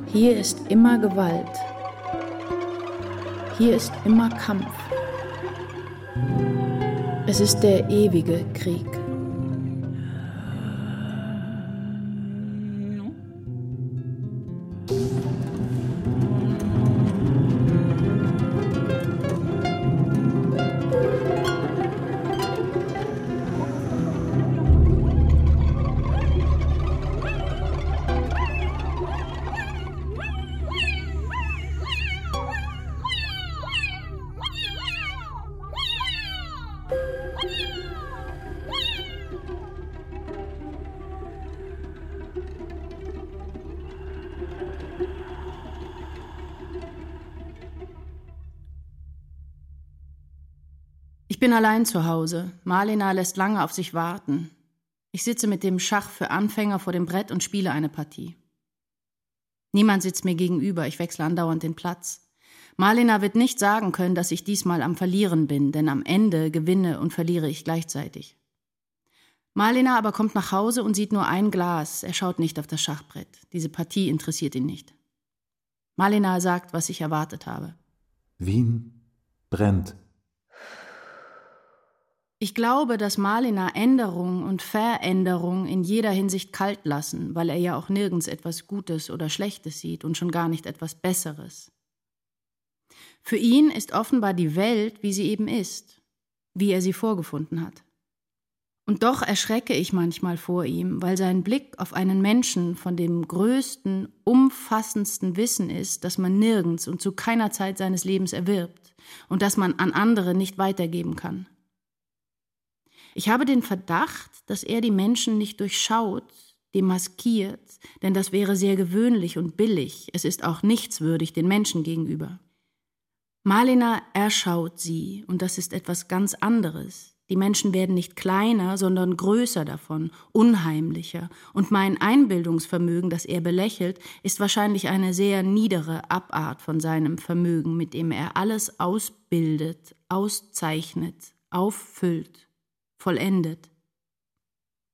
Hier ist immer Gewalt. Hier ist immer Kampf. Es ist der ewige Krieg. Bin allein zu Hause. Marlena lässt lange auf sich warten. Ich sitze mit dem Schach für Anfänger vor dem Brett und spiele eine Partie. Niemand sitzt mir gegenüber, ich wechsle andauernd den Platz. Marlena wird nicht sagen können, dass ich diesmal am Verlieren bin, denn am Ende gewinne und verliere ich gleichzeitig. Marlena aber kommt nach Hause und sieht nur ein Glas, er schaut nicht auf das Schachbrett. Diese Partie interessiert ihn nicht. Marlena sagt, was ich erwartet habe. Wien brennt. Ich glaube, dass Malina Änderung und Veränderung in jeder Hinsicht kalt lassen, weil er ja auch nirgends etwas Gutes oder Schlechtes sieht und schon gar nicht etwas Besseres. Für ihn ist offenbar die Welt, wie sie eben ist, wie er sie vorgefunden hat. Und doch erschrecke ich manchmal vor ihm, weil sein Blick auf einen Menschen von dem größten, umfassendsten Wissen ist, das man nirgends und zu keiner Zeit seines Lebens erwirbt und das man an andere nicht weitergeben kann. Ich habe den Verdacht, dass er die Menschen nicht durchschaut, demaskiert, denn das wäre sehr gewöhnlich und billig, es ist auch nichtswürdig den Menschen gegenüber. Malina erschaut sie, und das ist etwas ganz anderes. Die Menschen werden nicht kleiner, sondern größer davon, unheimlicher, und mein Einbildungsvermögen, das er belächelt, ist wahrscheinlich eine sehr niedere Abart von seinem Vermögen, mit dem er alles ausbildet, auszeichnet, auffüllt vollendet.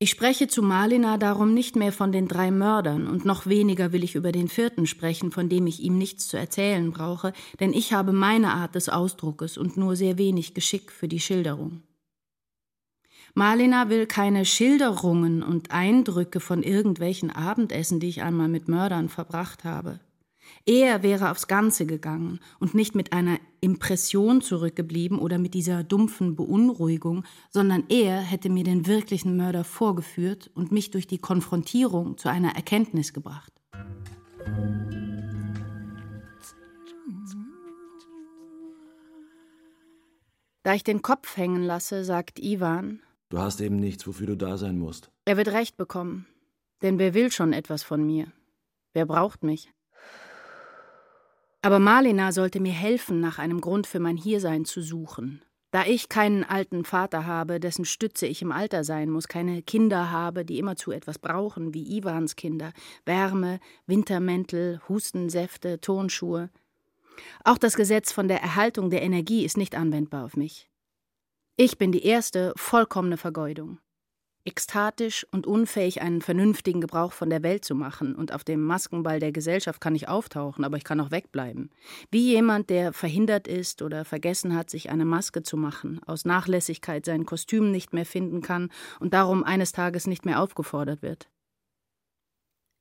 Ich spreche zu Malina darum nicht mehr von den drei Mördern und noch weniger will ich über den vierten sprechen, von dem ich ihm nichts zu erzählen brauche, denn ich habe meine Art des Ausdruckes und nur sehr wenig Geschick für die Schilderung. Malina will keine Schilderungen und Eindrücke von irgendwelchen Abendessen, die ich einmal mit Mördern verbracht habe. Er wäre aufs Ganze gegangen und nicht mit einer Impression zurückgeblieben oder mit dieser dumpfen Beunruhigung, sondern er hätte mir den wirklichen Mörder vorgeführt und mich durch die Konfrontierung zu einer Erkenntnis gebracht. Da ich den Kopf hängen lasse, sagt Ivan, Du hast eben nichts, wofür du da sein musst. Er wird recht bekommen. Denn wer will schon etwas von mir? Wer braucht mich? Aber Marlina sollte mir helfen, nach einem Grund für mein Hiersein zu suchen. Da ich keinen alten Vater habe, dessen Stütze ich im Alter sein muss, keine Kinder habe, die immerzu etwas brauchen, wie Ivans Kinder, Wärme, Wintermäntel, Hustensäfte, Turnschuhe. Auch das Gesetz von der Erhaltung der Energie ist nicht anwendbar auf mich. Ich bin die erste vollkommene Vergeudung ekstatisch und unfähig, einen vernünftigen Gebrauch von der Welt zu machen, und auf dem Maskenball der Gesellschaft kann ich auftauchen, aber ich kann auch wegbleiben. Wie jemand, der verhindert ist oder vergessen hat, sich eine Maske zu machen, aus Nachlässigkeit sein Kostüm nicht mehr finden kann und darum eines Tages nicht mehr aufgefordert wird.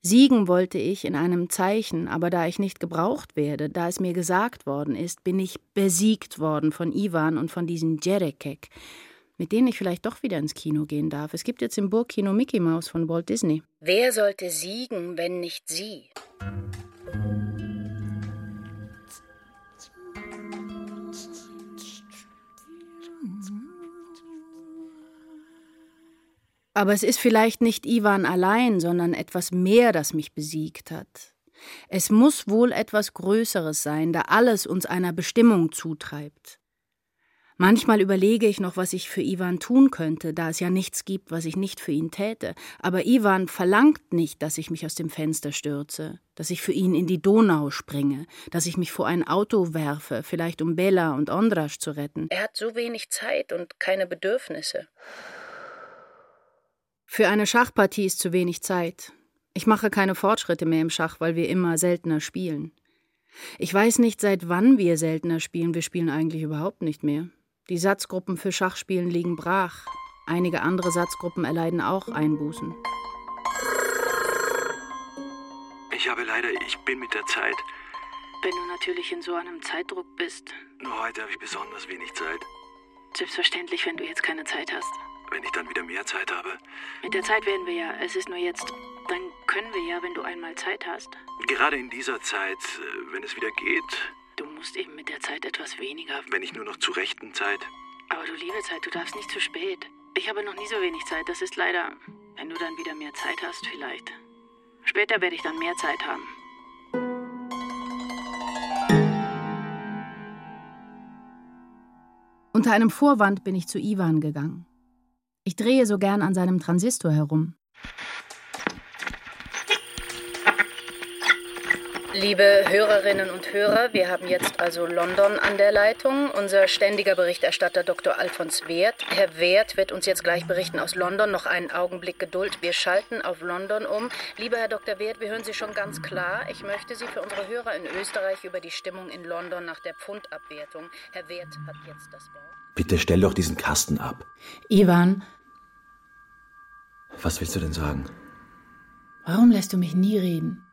Siegen wollte ich in einem Zeichen, aber da ich nicht gebraucht werde, da es mir gesagt worden ist, bin ich besiegt worden von Ivan und von diesen Jerekek, mit denen ich vielleicht doch wieder ins Kino gehen darf. Es gibt jetzt im Burgkino Mickey Mouse von Walt Disney. Wer sollte siegen, wenn nicht sie? Aber es ist vielleicht nicht Ivan allein, sondern etwas mehr, das mich besiegt hat. Es muss wohl etwas Größeres sein, da alles uns einer Bestimmung zutreibt. Manchmal überlege ich noch, was ich für Ivan tun könnte, da es ja nichts gibt, was ich nicht für ihn täte. Aber Ivan verlangt nicht, dass ich mich aus dem Fenster stürze, dass ich für ihn in die Donau springe, dass ich mich vor ein Auto werfe, vielleicht um Bella und Ondrasch zu retten. Er hat so wenig Zeit und keine Bedürfnisse. Für eine Schachpartie ist zu wenig Zeit. Ich mache keine Fortschritte mehr im Schach, weil wir immer seltener spielen. Ich weiß nicht, seit wann wir seltener spielen. Wir spielen eigentlich überhaupt nicht mehr. Die Satzgruppen für Schachspielen liegen brach. Einige andere Satzgruppen erleiden auch Einbußen. Ich habe leider, ich bin mit der Zeit. Wenn du natürlich in so einem Zeitdruck bist. Nur heute habe ich besonders wenig Zeit. Selbstverständlich, wenn du jetzt keine Zeit hast. Wenn ich dann wieder mehr Zeit habe. Mit der Zeit werden wir ja. Es ist nur jetzt. Dann können wir ja, wenn du einmal Zeit hast. Gerade in dieser Zeit, äh, wenn es wieder geht. Du musst eben mit der Zeit etwas weniger. Wenn ich nur noch zur rechten Zeit. Aber du liebe Zeit, du darfst nicht zu spät. Ich habe noch nie so wenig Zeit. Das ist leider, wenn du dann wieder mehr Zeit hast, vielleicht. Später werde ich dann mehr Zeit haben. Unter einem Vorwand bin ich zu Ivan gegangen. Ich drehe so gern an seinem Transistor herum. Liebe Hörerinnen und Hörer, wir haben jetzt also London an der Leitung. Unser ständiger Berichterstatter Dr. Alfons Wert. Herr Wert wird uns jetzt gleich berichten aus London. Noch einen Augenblick Geduld. Wir schalten auf London um. Lieber Herr Dr. Wert, wir hören Sie schon ganz klar. Ich möchte Sie für unsere Hörer in Österreich über die Stimmung in London nach der Pfundabwertung. Herr Wert hat jetzt das Wort. Bitte stell doch diesen Kasten ab. Ivan, Was willst du denn sagen? warum lässt du mich nie reden?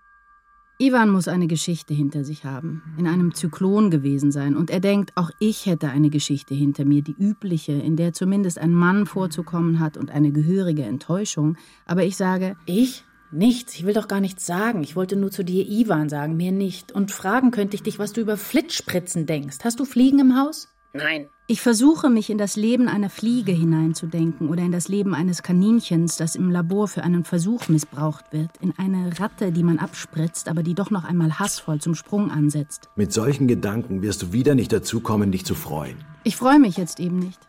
Ivan muss eine Geschichte hinter sich haben, in einem Zyklon gewesen sein, und er denkt, auch ich hätte eine Geschichte hinter mir, die übliche, in der zumindest ein Mann vorzukommen hat und eine gehörige Enttäuschung. Aber ich sage, Ich? Nichts. Ich will doch gar nichts sagen. Ich wollte nur zu dir Ivan sagen, mehr nicht. Und fragen könnte ich dich, was du über Flittspritzen denkst. Hast du Fliegen im Haus? Nein. Ich versuche, mich in das Leben einer Fliege hineinzudenken oder in das Leben eines Kaninchens, das im Labor für einen Versuch missbraucht wird, in eine Ratte, die man abspritzt, aber die doch noch einmal hassvoll zum Sprung ansetzt. Mit solchen Gedanken wirst du wieder nicht dazu kommen, dich zu freuen. Ich freue mich jetzt eben nicht.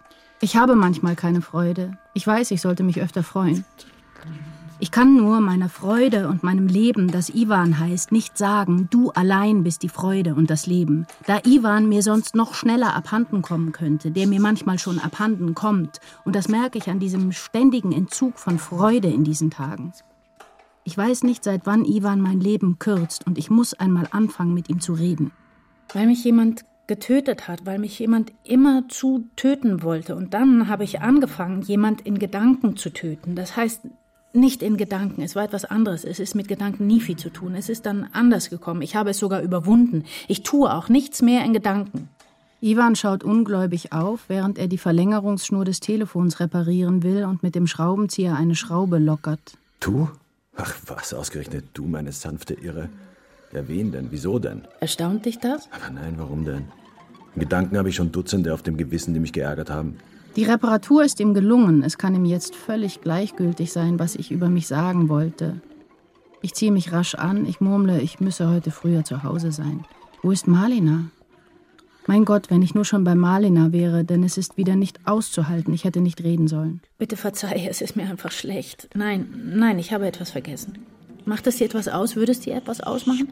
Ich habe manchmal keine Freude. Ich weiß, ich sollte mich öfter freuen. Ich kann nur meiner Freude und meinem Leben, das Ivan heißt, nicht sagen, du allein bist die Freude und das Leben. Da Ivan mir sonst noch schneller abhanden kommen könnte, der mir manchmal schon abhanden kommt. Und das merke ich an diesem ständigen Entzug von Freude in diesen Tagen. Ich weiß nicht, seit wann Ivan mein Leben kürzt und ich muss einmal anfangen, mit ihm zu reden. Weil mich jemand getötet hat, weil mich jemand immer zu töten wollte. Und dann habe ich angefangen, jemand in Gedanken zu töten. Das heißt, nicht in Gedanken, es war etwas anderes. Es ist mit Gedanken nie viel zu tun. Es ist dann anders gekommen. Ich habe es sogar überwunden. Ich tue auch nichts mehr in Gedanken. Ivan schaut ungläubig auf, während er die Verlängerungsschnur des Telefons reparieren will und mit dem Schraubenzieher eine Schraube lockert. Du? Ach was, ausgerechnet du, meine sanfte Irre. Ja, wen denn? Wieso denn? Erstaunt dich das? Aber nein, warum denn? In Gedanken habe ich schon Dutzende auf dem Gewissen, die mich geärgert haben. Die Reparatur ist ihm gelungen. Es kann ihm jetzt völlig gleichgültig sein, was ich über mich sagen wollte. Ich ziehe mich rasch an. Ich murmle, ich müsse heute früher zu Hause sein. Wo ist Marlina? Mein Gott, wenn ich nur schon bei Marlina wäre, denn es ist wieder nicht auszuhalten. Ich hätte nicht reden sollen. Bitte verzeih, es ist mir einfach schlecht. Nein, nein, ich habe etwas vergessen. Macht es dir etwas aus? Würde es dir etwas ausmachen?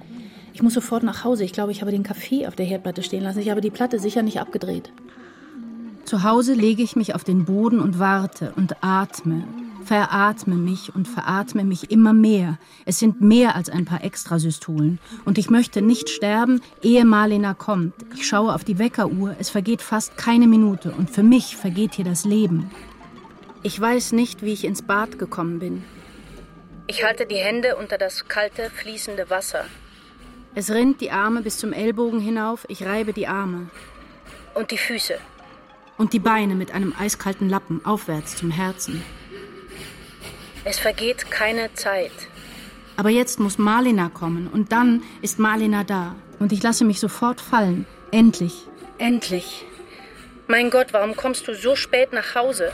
Ich muss sofort nach Hause. Ich glaube, ich habe den Kaffee auf der Herdplatte stehen lassen. Ich habe die Platte sicher nicht abgedreht. Zu Hause lege ich mich auf den Boden und warte und atme, veratme mich und veratme mich immer mehr. Es sind mehr als ein paar Extrasystolen. Und ich möchte nicht sterben, ehe Marlena kommt. Ich schaue auf die Weckeruhr, es vergeht fast keine Minute und für mich vergeht hier das Leben. Ich weiß nicht, wie ich ins Bad gekommen bin. Ich halte die Hände unter das kalte, fließende Wasser. Es rinnt die Arme bis zum Ellbogen hinauf, ich reibe die Arme. Und die Füße und die Beine mit einem eiskalten Lappen aufwärts zum Herzen. Es vergeht keine Zeit. Aber jetzt muss Marlina kommen und dann ist Marlina da. Und ich lasse mich sofort fallen. Endlich. Endlich. Mein Gott, warum kommst du so spät nach Hause?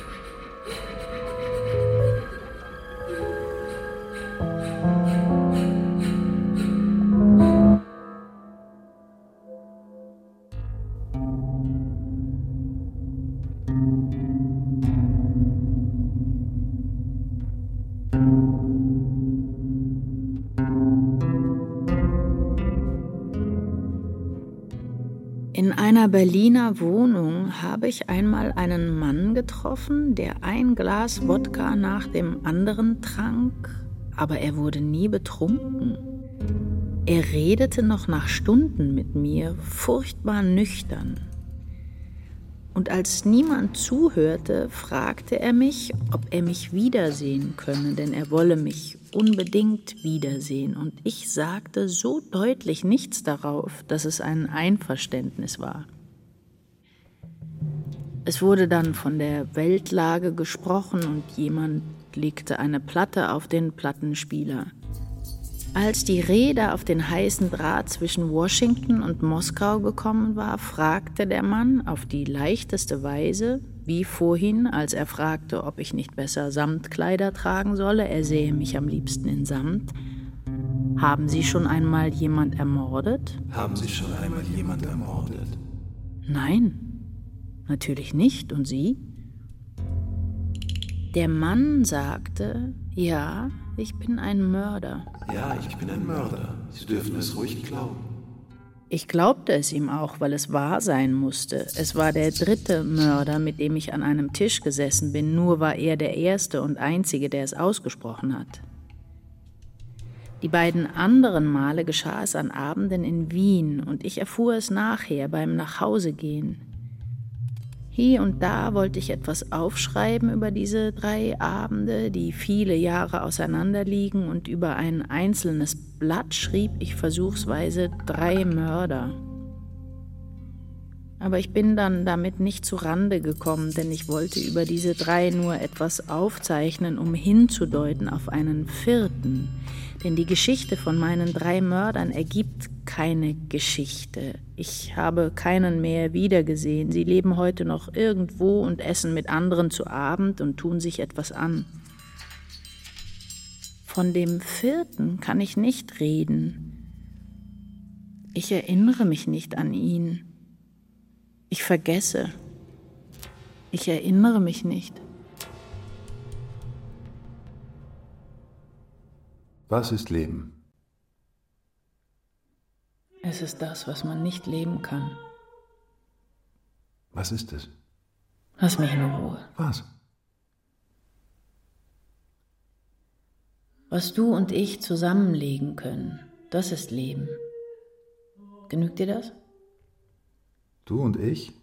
Einer Berliner Wohnung habe ich einmal einen Mann getroffen, der ein Glas Wodka nach dem anderen trank, aber er wurde nie betrunken. Er redete noch nach Stunden mit mir, furchtbar nüchtern. Und als niemand zuhörte, fragte er mich, ob er mich wiedersehen könne, denn er wolle mich unbedingt wiedersehen. Und ich sagte so deutlich nichts darauf, dass es ein Einverständnis war. Es wurde dann von der Weltlage gesprochen und jemand legte eine Platte auf den Plattenspieler. Als die Rede auf den heißen Draht zwischen Washington und Moskau gekommen war, fragte der Mann auf die leichteste Weise, wie vorhin, als er fragte, ob ich nicht besser Samtkleider tragen solle, er sähe mich am liebsten in Samt. Haben Sie schon einmal jemand ermordet? Haben Sie schon einmal jemand ermordet? Nein, natürlich nicht. Und Sie? Der Mann sagte, ja, ich bin ein Mörder. Ja, ich bin ein Mörder. Sie dürfen es ruhig glauben. Ich glaubte es ihm auch, weil es wahr sein musste. Es war der dritte Mörder, mit dem ich an einem Tisch gesessen bin, nur war er der erste und einzige, der es ausgesprochen hat. Die beiden anderen Male geschah es an Abenden in Wien und ich erfuhr es nachher beim Nachhausegehen. Hier und da wollte ich etwas aufschreiben über diese drei Abende, die viele Jahre auseinanderliegen, und über ein einzelnes Blatt schrieb ich versuchsweise drei Mörder. Aber ich bin dann damit nicht zu Rande gekommen, denn ich wollte über diese drei nur etwas aufzeichnen, um hinzudeuten auf einen vierten, denn die Geschichte von meinen drei Mördern ergibt keine Geschichte. Ich habe keinen mehr wiedergesehen. Sie leben heute noch irgendwo und essen mit anderen zu Abend und tun sich etwas an. Von dem vierten kann ich nicht reden. Ich erinnere mich nicht an ihn. Ich vergesse. Ich erinnere mich nicht. Was ist Leben? Es ist das, was man nicht leben kann. Was ist es? Lass mich in Ruhe. Was? Was du und ich zusammenlegen können, das ist Leben. Genügt dir das? Du und ich?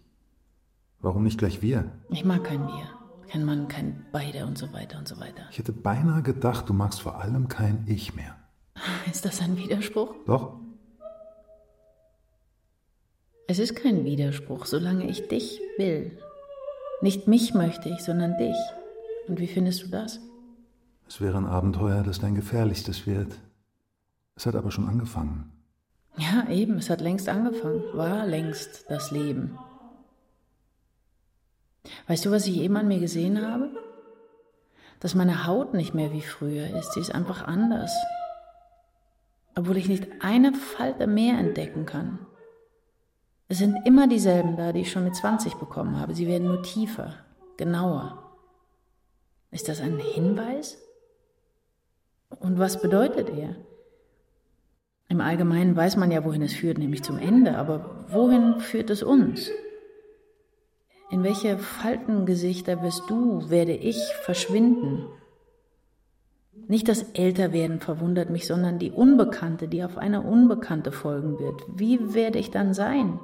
Warum nicht gleich wir? Ich mag kein Wir. Kein Mann, kein Beide und so weiter und so weiter. Ich hätte beinahe gedacht, du magst vor allem kein Ich mehr. Ist das ein Widerspruch? Doch, Es ist kein Widerspruch, solange ich dich will. Nicht mich möchte ich, sondern dich. Und wie findest du das? Es wäre ein Abenteuer, das dein gefährlichstes wird. Es hat aber schon angefangen. Ja, eben, es hat längst angefangen, war längst das Leben. Weißt du, was ich eben an mir gesehen habe? Dass meine Haut nicht mehr wie früher ist, sie ist einfach anders. Obwohl ich nicht eine Falte mehr entdecken kann. Es sind immer dieselben da, die ich schon mit 20 bekommen habe. Sie werden nur tiefer, genauer. Ist das ein Hinweis? Und was bedeutet er? Im Allgemeinen weiß man ja, wohin es führt, nämlich zum Ende. Aber wohin führt es uns? In welche Faltengesichter wirst du, werde ich verschwinden? Nicht das Älterwerden verwundert mich, sondern die Unbekannte, die auf eine Unbekannte folgen wird. Wie werde ich dann sein?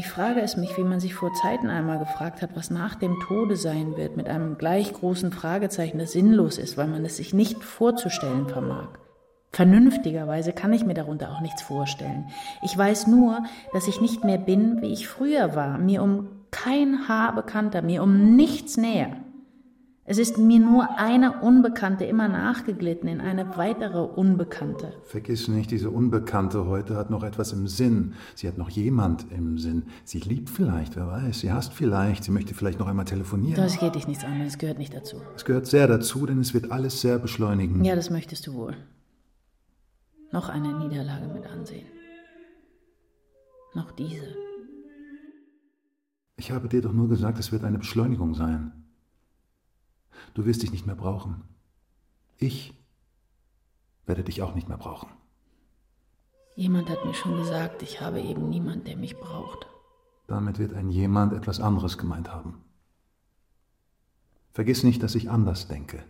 Ich frage es mich, wie man sich vor Zeiten einmal gefragt hat, was nach dem Tode sein wird, mit einem gleich großen Fragezeichen, das sinnlos ist, weil man es sich nicht vorzustellen vermag. Vernünftigerweise kann ich mir darunter auch nichts vorstellen. Ich weiß nur, dass ich nicht mehr bin, wie ich früher war, mir um kein Haar bekannter, mir um nichts näher. Es ist mir nur eine Unbekannte immer nachgeglitten in eine weitere Unbekannte. Vergiss nicht, diese Unbekannte heute hat noch etwas im Sinn. Sie hat noch jemand im Sinn. Sie liebt vielleicht, wer weiß. Sie hasst vielleicht. Sie möchte vielleicht noch einmal telefonieren. Das geht dich nichts an, das gehört nicht dazu. Es gehört sehr dazu, denn es wird alles sehr beschleunigen. Ja, das möchtest du wohl. Noch eine Niederlage mit ansehen. Noch diese. Ich habe dir doch nur gesagt, es wird eine Beschleunigung sein. Du wirst dich nicht mehr brauchen. Ich werde dich auch nicht mehr brauchen. Jemand hat mir schon gesagt, ich habe eben niemand, der mich braucht. Damit wird ein jemand etwas anderes gemeint haben. Vergiss nicht, dass ich anders denke.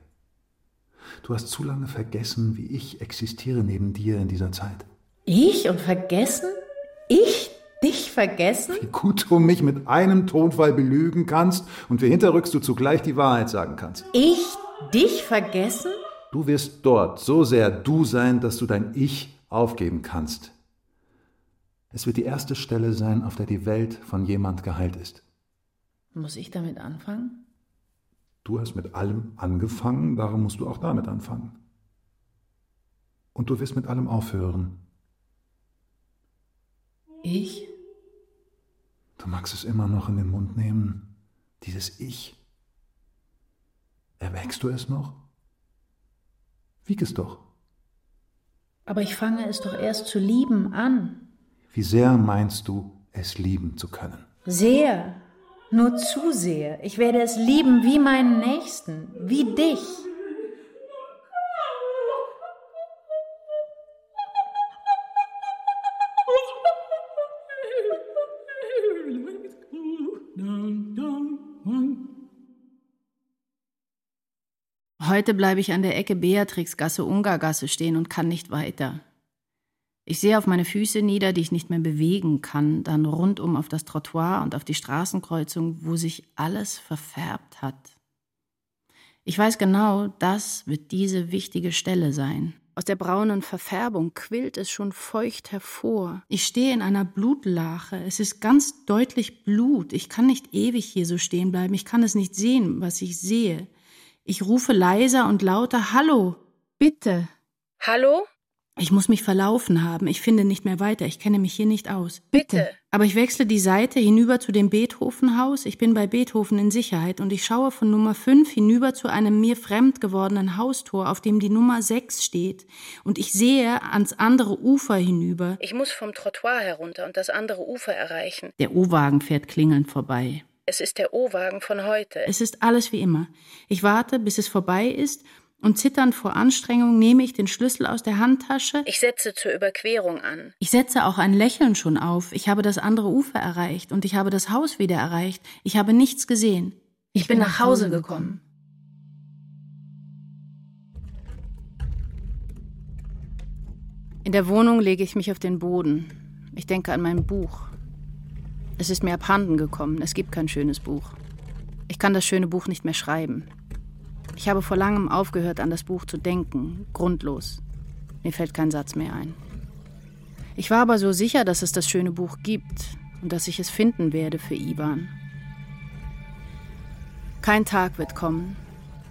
Du hast zu lange vergessen, wie ich existiere neben dir in dieser Zeit. Ich und vergessen? Ich dich vergessen? Wie gut du mich mit einem Tonfall belügen kannst und wie hinterrücks du zugleich die Wahrheit sagen kannst. Ich dich vergessen? Du wirst dort so sehr du sein, dass du dein Ich aufgeben kannst. Es wird die erste Stelle sein, auf der die Welt von jemand geheilt ist. Muss ich damit anfangen? Du hast mit allem angefangen, darum musst du auch damit anfangen. Und du wirst mit allem aufhören. Ich? Du magst es immer noch in den Mund nehmen. Dieses Ich. Erwächst du es noch? Wieg es doch. Aber ich fange es doch erst zu lieben an. Wie sehr meinst du, es lieben zu können? Sehr. Nur zu sehr. Ich werde es lieben wie meinen Nächsten, wie dich. Heute bleibe ich an der Ecke Beatrixgasse, Ungargasse stehen und kann nicht weiter. Ich sehe auf meine Füße nieder, die ich nicht mehr bewegen kann, dann rundum auf das Trottoir und auf die Straßenkreuzung, wo sich alles verfärbt hat. Ich weiß genau, das wird diese wichtige Stelle sein. Aus der braunen Verfärbung quillt es schon feucht hervor. Ich stehe in einer Blutlache. Es ist ganz deutlich Blut. Ich kann nicht ewig hier so stehen bleiben. Ich kann es nicht sehen, was ich sehe. Ich rufe leiser und lauter Hallo, bitte. Hallo? Ich muss mich verlaufen haben. Ich finde nicht mehr weiter. Ich kenne mich hier nicht aus. Bitte. Aber ich wechsle die Seite hinüber zu dem Beethovenhaus. Ich bin bei Beethoven in Sicherheit und ich schaue von Nummer 5 hinüber zu einem mir fremd gewordenen Haustor, auf dem die Nummer 6 steht. Und ich sehe ans andere Ufer hinüber. Ich muss vom Trottoir herunter und das andere Ufer erreichen. Der O-Wagen fährt klingelnd vorbei. Es ist der O-Wagen von heute. Es ist alles wie immer. Ich warte, bis es vorbei ist, und zitternd vor Anstrengung nehme ich den Schlüssel aus der Handtasche. Ich setze zur Überquerung an. Ich setze auch ein Lächeln schon auf. Ich habe das andere Ufer erreicht und ich habe das Haus wieder erreicht. Ich habe nichts gesehen. Ich, ich bin nach Hause gekommen. In der Wohnung lege ich mich auf den Boden. Ich denke an mein Buch. Es ist mir abhanden gekommen. Es gibt kein schönes Buch. Ich kann das schöne Buch nicht mehr schreiben. Ich habe vor langem aufgehört, an das Buch zu denken, grundlos. Mir fällt kein Satz mehr ein. Ich war aber so sicher, dass es das schöne Buch gibt und dass ich es finden werde für Ivan. Kein Tag wird kommen.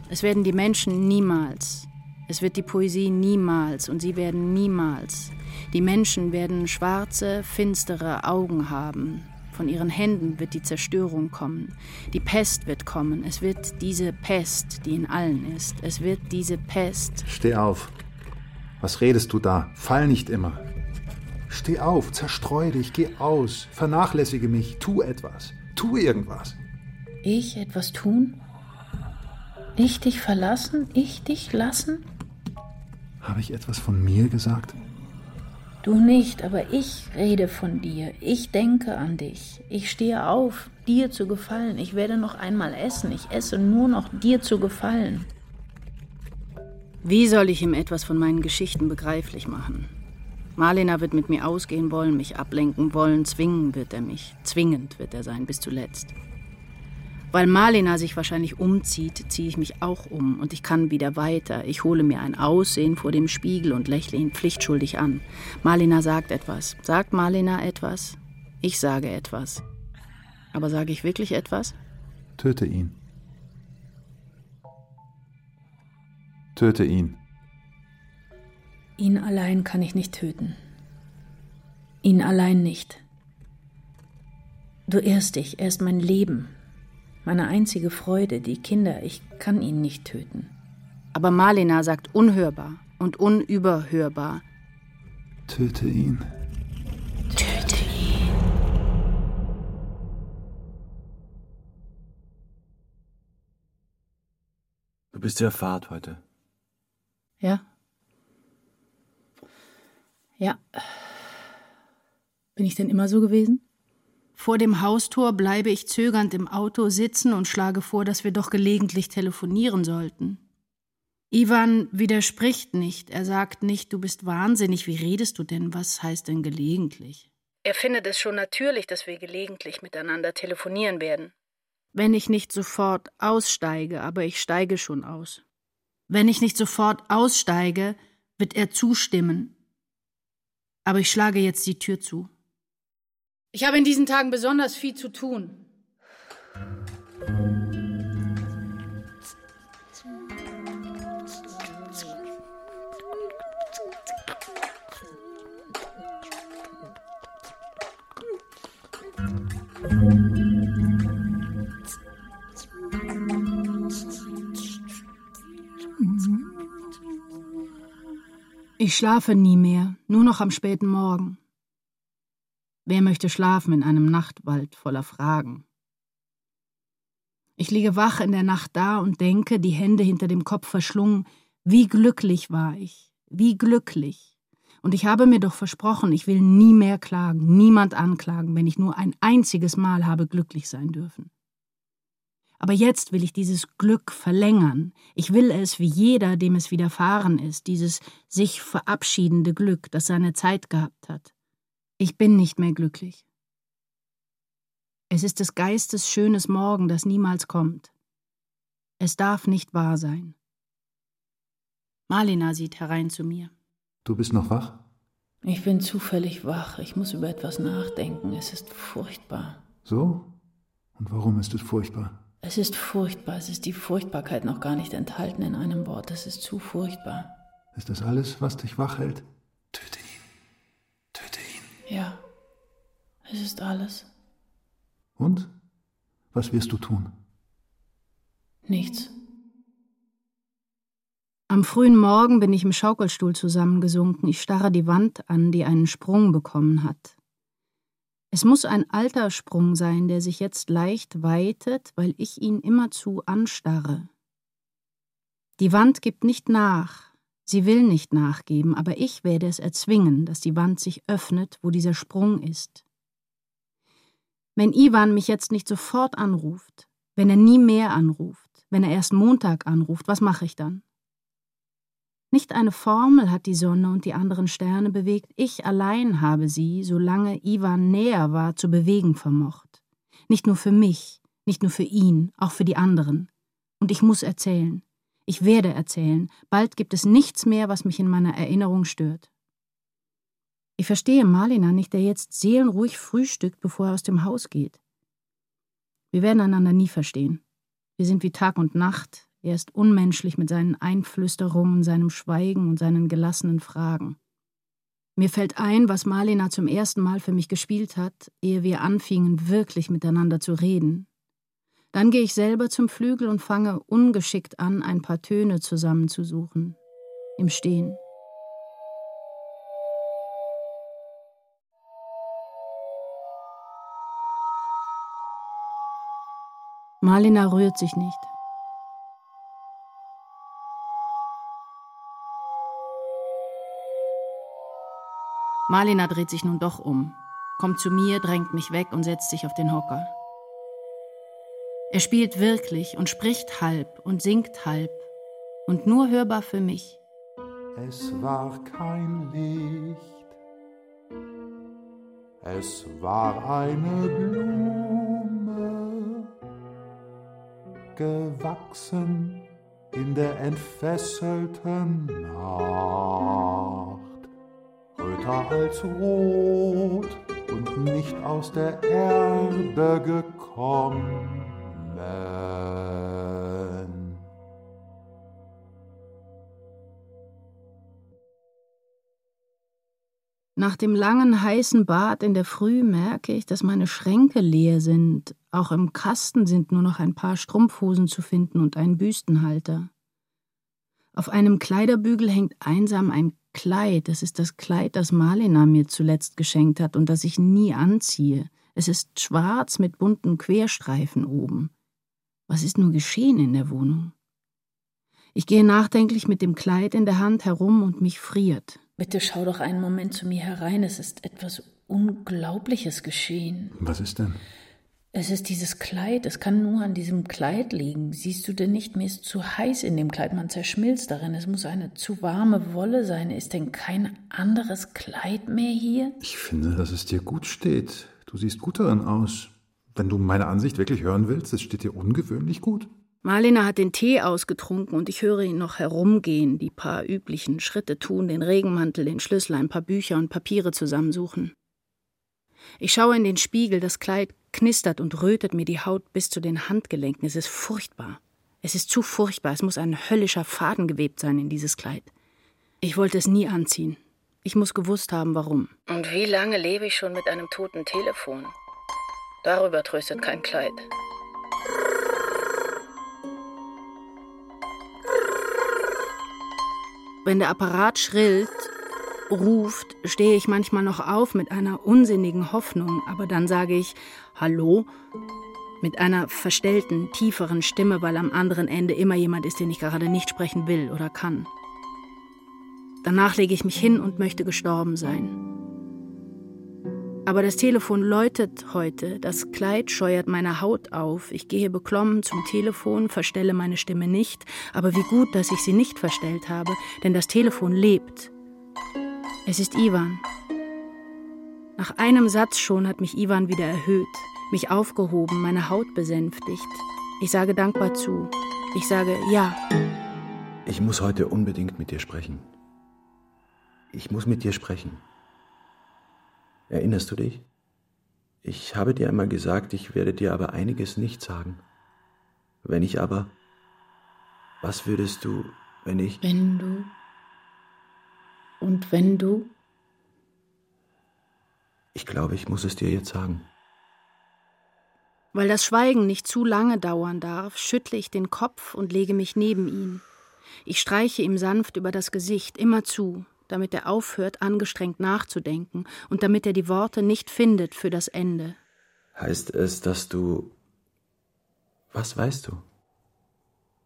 Es werden die Menschen niemals. Es wird die Poesie niemals und sie werden niemals. Die Menschen werden schwarze, finstere Augen haben, von ihren Händen wird die Zerstörung kommen. Die Pest wird kommen. Es wird diese Pest, die in allen ist. Es wird diese Pest. Steh auf. Was redest du da? Fall nicht immer. Steh auf, zerstreu dich, geh aus, vernachlässige mich, tu etwas, tu irgendwas. Ich etwas tun? Ich dich verlassen? Ich dich lassen? Habe ich etwas von mir gesagt? Du nicht, aber ich rede von dir. Ich denke an dich. Ich stehe auf, dir zu gefallen. Ich werde noch einmal essen. Ich esse nur noch dir zu gefallen. Wie soll ich ihm etwas von meinen Geschichten begreiflich machen? Marlena wird mit mir ausgehen wollen, mich ablenken wollen, zwingen wird er mich. Zwingend wird er sein, bis zuletzt. Weil Marlena sich wahrscheinlich umzieht, ziehe ich mich auch um und ich kann wieder weiter. Ich hole mir ein Aussehen vor dem Spiegel und lächle ihn pflichtschuldig an. Marlena sagt etwas. Sagt Marlena etwas? Ich sage etwas. Aber sage ich wirklich etwas? Töte ihn. Töte ihn. Ihn allein kann ich nicht töten. Ihn allein nicht. Du irrst dich, er ist mein Leben, meine einzige Freude, die Kinder, ich kann ihn nicht töten. Aber Marlena sagt unhörbar und unüberhörbar. Töte ihn. Töte ihn. Du bist sehr fad heute. Ja. Ja. Bin ich denn immer so gewesen? Vor dem Haustor bleibe ich zögernd im Auto sitzen und schlage vor, dass wir doch gelegentlich telefonieren sollten. Ivan widerspricht nicht. Er sagt nicht, du bist wahnsinnig. Wie redest du denn? Was heißt denn gelegentlich? Er findet es schon natürlich, dass wir gelegentlich miteinander telefonieren werden. Wenn ich nicht sofort aussteige, aber ich steige schon aus. Wenn ich nicht sofort aussteige, wird er zustimmen. Aber ich schlage jetzt die Tür zu. Ich habe in diesen Tagen besonders viel zu tun. Ich schlafe nie mehr, nur noch am späten Morgen. Wer möchte schlafen in einem Nachtwald voller Fragen? Ich liege wach in der Nacht da und denke, die Hände hinter dem Kopf verschlungen, wie glücklich war ich, wie glücklich. Und ich habe mir doch versprochen, ich will nie mehr klagen, niemand anklagen, wenn ich nur ein einziges Mal habe glücklich sein dürfen. Aber jetzt will ich dieses Glück verlängern. Ich will es wie jeder, dem es widerfahren ist, dieses sich verabschiedende Glück, das seine Zeit gehabt hat. Ich bin nicht mehr glücklich. Es ist des Geistes schönes Morgen, das niemals kommt. Es darf nicht wahr sein. Malina sieht herein zu mir. Du bist noch wach? Ich bin zufällig wach. Ich muss über etwas nachdenken. Es ist furchtbar. So? Und warum ist es furchtbar? Es ist furchtbar. Es ist die Furchtbarkeit noch gar nicht enthalten in einem Wort. Es ist zu furchtbar. Ist das alles, was dich wach hält? Töte ihn. Töte ihn. Ja. Es ist alles. Und? Was wirst du tun? Nichts. Am frühen Morgen bin ich im Schaukelstuhl zusammengesunken. Ich starre die Wand an, die einen Sprung bekommen hat. Es muss ein alter Sprung sein, der sich jetzt leicht weitet, weil ich ihn immerzu anstarre. Die Wand gibt nicht nach, sie will nicht nachgeben, aber ich werde es erzwingen, dass die Wand sich öffnet, wo dieser Sprung ist. Wenn Ivan mich jetzt nicht sofort anruft, wenn er nie mehr anruft, wenn er erst Montag anruft, was mache ich dann? Nicht eine Formel hat die Sonne und die anderen Sterne bewegt, ich allein habe sie, solange Ivan näher war, zu bewegen vermocht. Nicht nur für mich, nicht nur für ihn, auch für die anderen. Und ich muss erzählen. Ich werde erzählen. Bald gibt es nichts mehr, was mich in meiner Erinnerung stört. Ich verstehe Malina nicht, der jetzt seelenruhig frühstückt, bevor er aus dem Haus geht. Wir werden einander nie verstehen. Wir sind wie Tag und Nacht, er ist unmenschlich mit seinen Einflüsterungen, seinem Schweigen und seinen gelassenen Fragen. Mir fällt ein, was Marlena zum ersten Mal für mich gespielt hat, ehe wir anfingen, wirklich miteinander zu reden. Dann gehe ich selber zum Flügel und fange ungeschickt an, ein paar Töne zusammenzusuchen. Im Stehen. Marlena rührt sich nicht. Marlena dreht sich nun doch um, kommt zu mir, drängt mich weg und setzt sich auf den Hocker. Er spielt wirklich und spricht halb und singt halb und nur hörbar für mich. Es war kein Licht, es war eine Blume, gewachsen in der entfesselten Nacht röter als rot und nicht aus der Erde gekommen. Nach dem langen heißen Bad in der Früh merke ich, dass meine Schränke leer sind. Auch im Kasten sind nur noch ein paar Strumpfhosen zu finden und ein Büstenhalter. Auf einem Kleiderbügel hängt einsam ein Kleid, es ist das Kleid, das Marlena mir zuletzt geschenkt hat und das ich nie anziehe. Es ist schwarz mit bunten Querstreifen oben. Was ist nur geschehen in der Wohnung? Ich gehe nachdenklich mit dem Kleid in der Hand herum und mich friert. Bitte schau doch einen Moment zu mir herein. Es ist etwas Unglaubliches geschehen. Was ist denn? Es ist dieses Kleid, es kann nur an diesem Kleid liegen. Siehst du denn nicht, mir ist zu heiß in dem Kleid, man zerschmilzt darin. Es muss eine zu warme Wolle sein. Ist denn kein anderes Kleid mehr hier? Ich finde, dass es dir gut steht. Du siehst gut darin aus. Wenn du meine Ansicht wirklich hören willst, es steht dir ungewöhnlich gut. Marlena hat den Tee ausgetrunken und ich höre ihn noch herumgehen, die paar üblichen Schritte tun, den Regenmantel, den Schlüssel, ein paar Bücher und Papiere zusammensuchen. Ich schaue in den Spiegel, das Kleid knistert und rötet mir die Haut bis zu den Handgelenken. Es ist furchtbar. Es ist zu furchtbar. Es muss ein höllischer Faden gewebt sein in dieses Kleid. Ich wollte es nie anziehen. Ich muss gewusst haben, warum. Und wie lange lebe ich schon mit einem toten Telefon? Darüber tröstet kein Kleid. Wenn der Apparat schrillt, ruft, stehe ich manchmal noch auf mit einer unsinnigen Hoffnung, aber dann sage ich Hallo mit einer verstellten, tieferen Stimme, weil am anderen Ende immer jemand ist, den ich gerade nicht sprechen will oder kann. Danach lege ich mich hin und möchte gestorben sein. Aber das Telefon läutet heute, das Kleid scheuert meine Haut auf, ich gehe beklommen zum Telefon, verstelle meine Stimme nicht, aber wie gut, dass ich sie nicht verstellt habe, denn das Telefon lebt. Es ist Ivan. Nach einem Satz schon hat mich Ivan wieder erhöht, mich aufgehoben, meine Haut besänftigt. Ich sage dankbar zu. Ich sage ja. Ich muss heute unbedingt mit dir sprechen. Ich muss mit dir sprechen. Erinnerst du dich? Ich habe dir einmal gesagt, ich werde dir aber einiges nicht sagen. Wenn ich aber. Was würdest du, wenn ich. Wenn du. Und wenn du? Ich glaube, ich muss es dir jetzt sagen. Weil das Schweigen nicht zu lange dauern darf, schüttle ich den Kopf und lege mich neben ihn. Ich streiche ihm sanft über das Gesicht, immer zu, damit er aufhört, angestrengt nachzudenken und damit er die Worte nicht findet für das Ende. Heißt es, dass du. Was weißt du?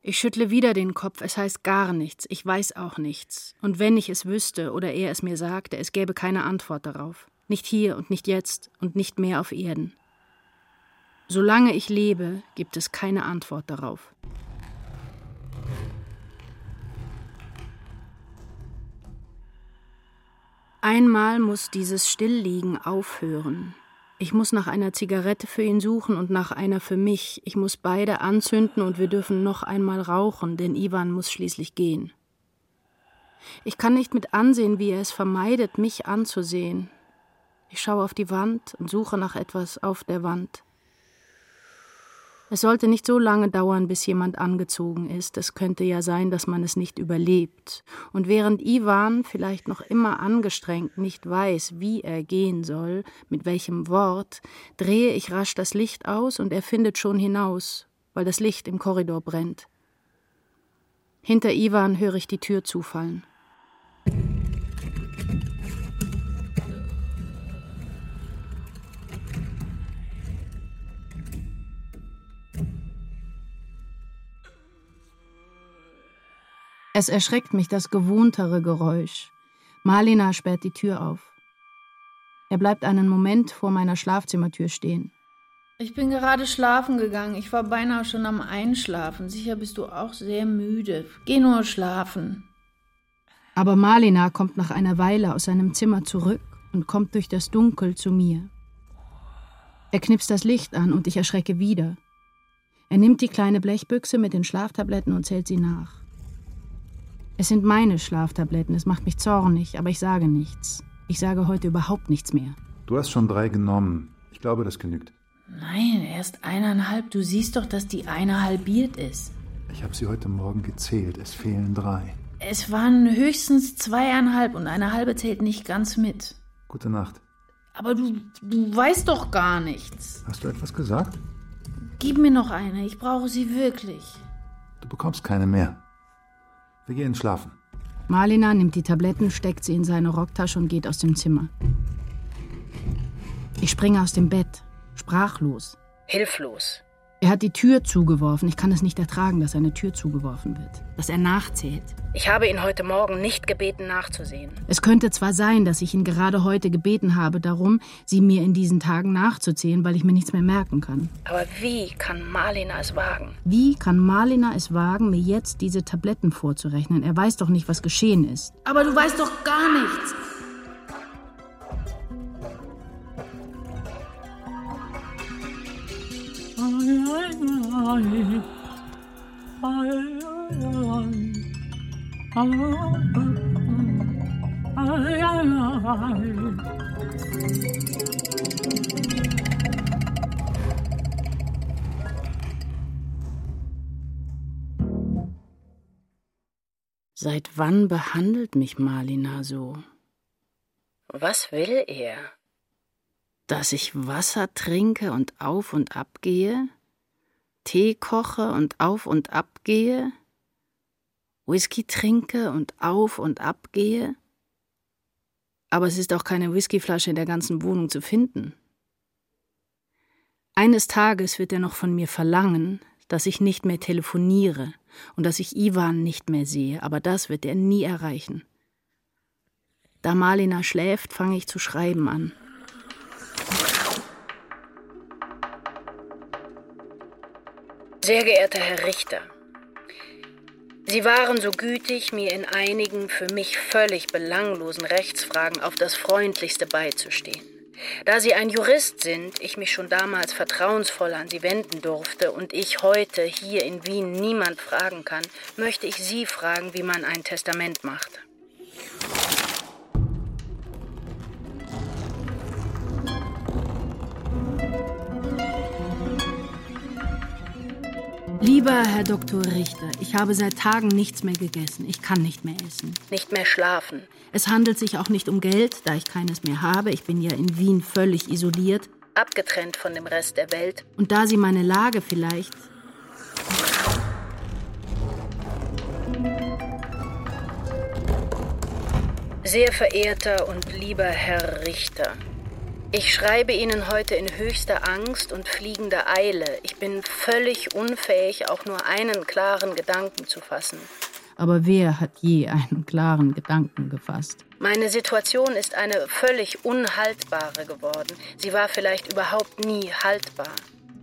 Ich schüttle wieder den Kopf, es heißt gar nichts, ich weiß auch nichts. Und wenn ich es wüsste oder er es mir sagte, es gäbe keine Antwort darauf. Nicht hier und nicht jetzt und nicht mehr auf Erden. Solange ich lebe, gibt es keine Antwort darauf. Einmal muss dieses Stillliegen aufhören. Ich muss nach einer Zigarette für ihn suchen und nach einer für mich. Ich muss beide anzünden und wir dürfen noch einmal rauchen, denn Ivan muss schließlich gehen. Ich kann nicht mit ansehen, wie er es vermeidet, mich anzusehen. Ich schaue auf die Wand und suche nach etwas auf der Wand. Es sollte nicht so lange dauern, bis jemand angezogen ist. Es könnte ja sein, dass man es nicht überlebt. Und während Ivan, vielleicht noch immer angestrengt, nicht weiß, wie er gehen soll, mit welchem Wort, drehe ich rasch das Licht aus und er findet schon hinaus, weil das Licht im Korridor brennt. Hinter Ivan höre ich die Tür zufallen. Es erschreckt mich das gewohntere Geräusch. Marlena sperrt die Tür auf. Er bleibt einen Moment vor meiner Schlafzimmertür stehen. Ich bin gerade schlafen gegangen. Ich war beinahe schon am Einschlafen. Sicher bist du auch sehr müde. Geh nur schlafen. Aber Marlena kommt nach einer Weile aus seinem Zimmer zurück und kommt durch das Dunkel zu mir. Er knipst das Licht an und ich erschrecke wieder. Er nimmt die kleine Blechbüchse mit den Schlaftabletten und zählt sie nach. Es sind meine Schlaftabletten, es macht mich zornig, aber ich sage nichts. Ich sage heute überhaupt nichts mehr. Du hast schon drei genommen. Ich glaube, das genügt. Nein, erst eineinhalb. Du siehst doch, dass die eine halbiert ist. Ich habe sie heute Morgen gezählt. Es fehlen drei. Es waren höchstens zweieinhalb und eine halbe zählt nicht ganz mit. Gute Nacht. Aber du, du weißt doch gar nichts. Hast du etwas gesagt? Gib mir noch eine, ich brauche sie wirklich. Du bekommst keine mehr. Wir gehen schlafen. Marlina nimmt die Tabletten, steckt sie in seine Rocktasche und geht aus dem Zimmer. Ich springe aus dem Bett, sprachlos. Hilflos. Er hat die Tür zugeworfen. Ich kann es nicht ertragen, dass eine Tür zugeworfen wird. Dass er nachzählt. Ich habe ihn heute Morgen nicht gebeten, nachzusehen. Es könnte zwar sein, dass ich ihn gerade heute gebeten habe, darum, sie mir in diesen Tagen nachzuzählen, weil ich mir nichts mehr merken kann. Aber wie kann Marlina es wagen? Wie kann Marlina es wagen, mir jetzt diese Tabletten vorzurechnen? Er weiß doch nicht, was geschehen ist. Aber du weißt doch gar nichts. Seit wann behandelt mich Marlina so? Was will er? Dass ich Wasser trinke und auf und ab gehe? Tee koche und auf und ab gehe? Whisky trinke und auf und ab gehe? Aber es ist auch keine Whiskyflasche in der ganzen Wohnung zu finden. Eines Tages wird er noch von mir verlangen, dass ich nicht mehr telefoniere und dass ich Ivan nicht mehr sehe, aber das wird er nie erreichen. Da Malina schläft, fange ich zu schreiben an. Sehr geehrter Herr Richter, Sie waren so gütig, mir in einigen für mich völlig belanglosen Rechtsfragen auf das Freundlichste beizustehen. Da Sie ein Jurist sind, ich mich schon damals vertrauensvoll an Sie wenden durfte und ich heute hier in Wien niemand fragen kann, möchte ich Sie fragen, wie man ein Testament macht. Lieber Herr Dr. Richter, ich habe seit Tagen nichts mehr gegessen. Ich kann nicht mehr essen. Nicht mehr schlafen. Es handelt sich auch nicht um Geld, da ich keines mehr habe. Ich bin ja in Wien völlig isoliert. Abgetrennt von dem Rest der Welt. Und da Sie meine Lage vielleicht. Sehr verehrter und lieber Herr Richter, ich schreibe Ihnen heute in höchster Angst und fliegender Eile. Ich bin völlig unfähig, auch nur einen klaren Gedanken zu fassen. Aber wer hat je einen klaren Gedanken gefasst? Meine Situation ist eine völlig unhaltbare geworden. Sie war vielleicht überhaupt nie haltbar.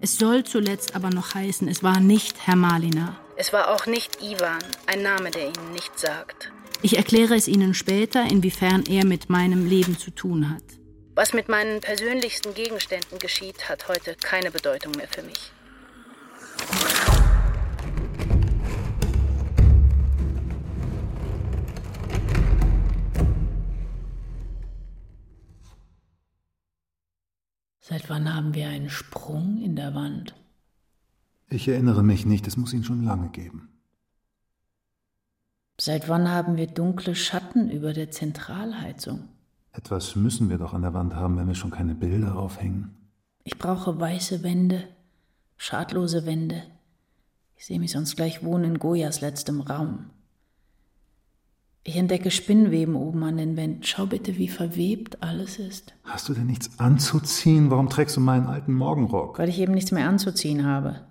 Es soll zuletzt aber noch heißen, es war nicht Herr Malina. Es war auch nicht Ivan, ein Name, der Ihnen nichts sagt. Ich erkläre es Ihnen später, inwiefern er mit meinem Leben zu tun hat. Was mit meinen persönlichsten Gegenständen geschieht, hat heute keine Bedeutung mehr für mich. Seit wann haben wir einen Sprung in der Wand? Ich erinnere mich nicht, es muss ihn schon lange geben. Seit wann haben wir dunkle Schatten über der Zentralheizung? Etwas müssen wir doch an der Wand haben, wenn wir schon keine Bilder aufhängen. Ich brauche weiße Wände, schadlose Wände. Ich sehe mich sonst gleich wohnen in Goyas letztem Raum. Ich entdecke Spinnweben oben an den Wänden. Schau bitte, wie verwebt alles ist. Hast du denn nichts anzuziehen? Warum trägst du meinen alten Morgenrock? Weil ich eben nichts mehr anzuziehen habe.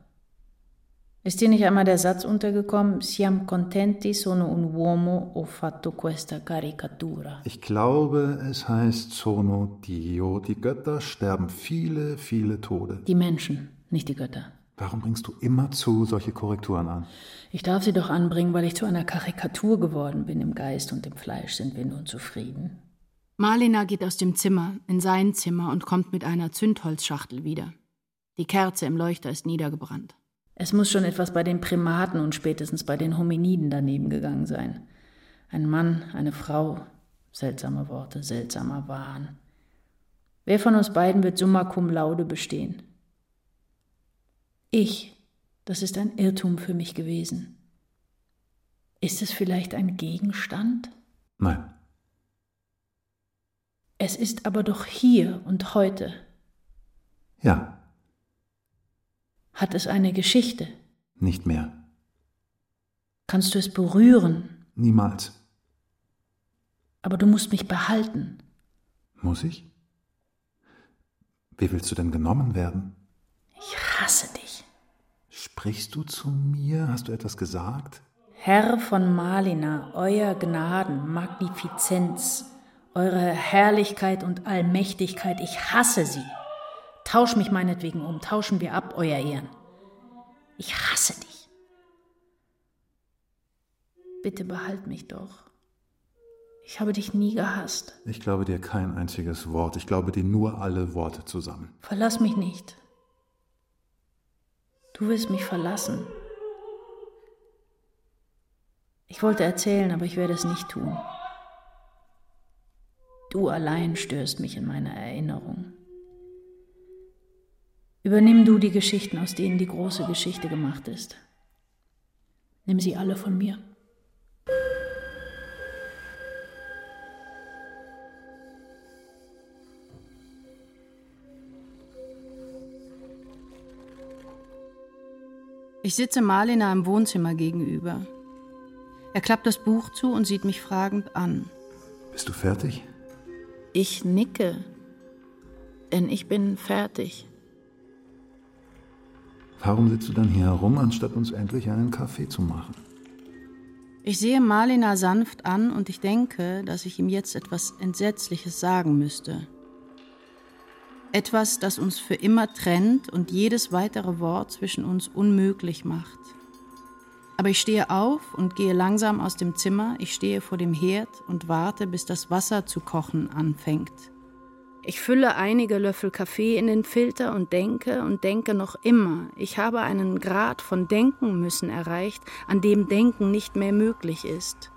Ist dir nicht einmal der Satz untergekommen, siam contenti sono un uomo, ho fatto questa caricatura? Ich glaube, es heißt sono Dio. Die Götter sterben viele, viele Tode. Die Menschen, nicht die Götter. Warum bringst du immerzu solche Korrekturen an? Ich darf sie doch anbringen, weil ich zu einer Karikatur geworden bin. Im Geist und im Fleisch sind wir nun zufrieden. Marlina geht aus dem Zimmer, in sein Zimmer und kommt mit einer Zündholzschachtel wieder. Die Kerze im Leuchter ist niedergebrannt. Es muss schon etwas bei den Primaten und spätestens bei den Hominiden daneben gegangen sein. Ein Mann, eine Frau, seltsame Worte, seltsamer Wahn. Wer von uns beiden wird summa cum laude bestehen? Ich, das ist ein Irrtum für mich gewesen. Ist es vielleicht ein Gegenstand? Nein. Es ist aber doch hier und heute. Ja. Hat es eine Geschichte? Nicht mehr. Kannst du es berühren? Niemals. Aber du musst mich behalten. Muss ich? Wie willst du denn genommen werden? Ich hasse dich. Sprichst du zu mir? Hast du etwas gesagt? Herr von Malina, euer Gnaden, Magnifizenz, eure Herrlichkeit und Allmächtigkeit, ich hasse sie. Tausch mich meinetwegen um, tauschen wir ab, euer Ehren. Ich hasse dich. Bitte behalt mich doch. Ich habe dich nie gehasst. Ich glaube dir kein einziges Wort. Ich glaube dir nur alle Worte zusammen. Verlass mich nicht. Du wirst mich verlassen. Ich wollte erzählen, aber ich werde es nicht tun. Du allein störst mich in meiner Erinnerung. Übernimm du die Geschichten, aus denen die große Geschichte gemacht ist. Nimm sie alle von mir. Ich sitze Marlina im Wohnzimmer gegenüber. Er klappt das Buch zu und sieht mich fragend an. Bist du fertig? Ich nicke, denn ich bin fertig. Warum sitzt du dann hier herum, anstatt uns endlich einen Kaffee zu machen? Ich sehe Marlina sanft an und ich denke, dass ich ihm jetzt etwas Entsetzliches sagen müsste. Etwas, das uns für immer trennt und jedes weitere Wort zwischen uns unmöglich macht. Aber ich stehe auf und gehe langsam aus dem Zimmer, ich stehe vor dem Herd und warte, bis das Wasser zu kochen anfängt. Ich fülle einige Löffel Kaffee in den Filter und denke und denke noch immer, ich habe einen Grad von Denken müssen erreicht, an dem Denken nicht mehr möglich ist.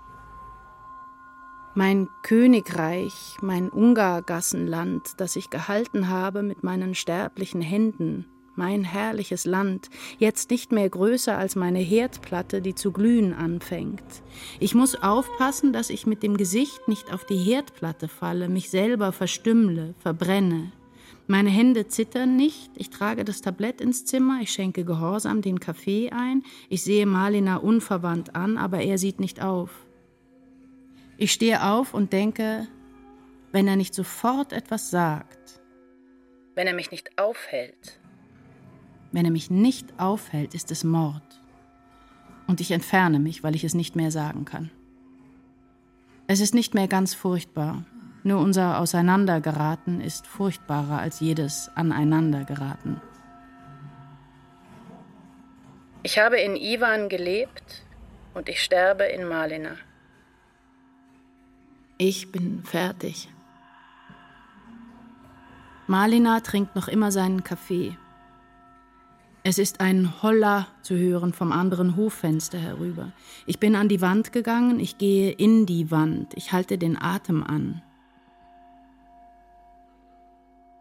Mein Königreich, mein Ungargassenland, das ich gehalten habe mit meinen sterblichen Händen, mein herrliches Land, jetzt nicht mehr größer als meine Herdplatte, die zu glühen anfängt. Ich muss aufpassen, dass ich mit dem Gesicht nicht auf die Herdplatte falle, mich selber verstümmle, verbrenne. Meine Hände zittern nicht, ich trage das Tablett ins Zimmer, ich schenke gehorsam den Kaffee ein, ich sehe Malina unverwandt an, aber er sieht nicht auf. Ich stehe auf und denke, wenn er nicht sofort etwas sagt, wenn er mich nicht aufhält, wenn er mich nicht aufhält, ist es Mord. Und ich entferne mich, weil ich es nicht mehr sagen kann. Es ist nicht mehr ganz furchtbar. Nur unser Auseinandergeraten ist furchtbarer als jedes Aneinandergeraten. Ich habe in Ivan gelebt und ich sterbe in Malina. Ich bin fertig. Malina trinkt noch immer seinen Kaffee. Es ist ein Holla zu hören vom anderen Hoffenster herüber. Ich bin an die Wand gegangen, ich gehe in die Wand, ich halte den Atem an.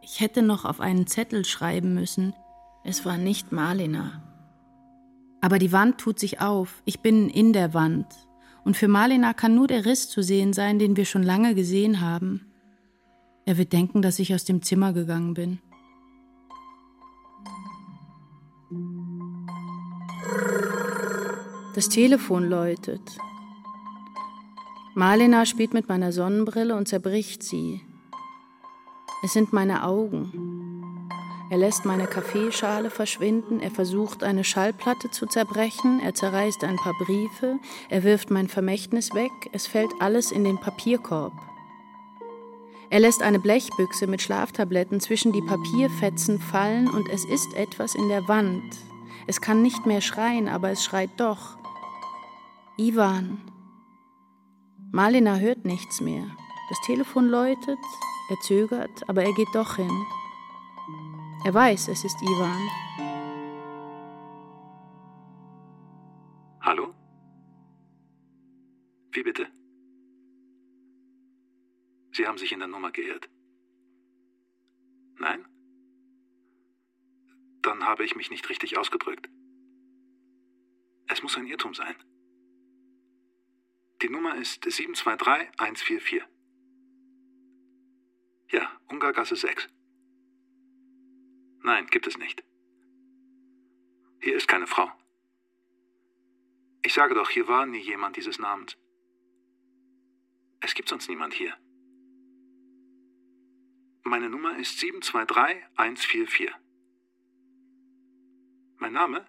Ich hätte noch auf einen Zettel schreiben müssen. Es war nicht Malina. Aber die Wand tut sich auf, ich bin in der Wand. Und für Malina kann nur der Riss zu sehen sein, den wir schon lange gesehen haben. Er wird denken, dass ich aus dem Zimmer gegangen bin. Das Telefon läutet. Marlena spielt mit meiner Sonnenbrille und zerbricht sie. Es sind meine Augen. Er lässt meine Kaffeeschale verschwinden, er versucht eine Schallplatte zu zerbrechen, er zerreißt ein paar Briefe, er wirft mein Vermächtnis weg, es fällt alles in den Papierkorb. Er lässt eine Blechbüchse mit Schlaftabletten zwischen die Papierfetzen fallen und es ist etwas in der Wand. Es kann nicht mehr schreien, aber es schreit doch. Ivan. Malina hört nichts mehr. Das Telefon läutet, er zögert, aber er geht doch hin. Er weiß, es ist Ivan. Hallo? Wie bitte? Sie haben sich in der Nummer geirrt. Nein? Dann habe ich mich nicht richtig ausgedrückt. Es muss ein Irrtum sein. Die Nummer ist 723144. Ja, Ungargasse 6. Nein, gibt es nicht. Hier ist keine Frau. Ich sage doch, hier war nie jemand dieses Namens. Es gibt sonst niemand hier. Meine Nummer ist 723144. Mein Name?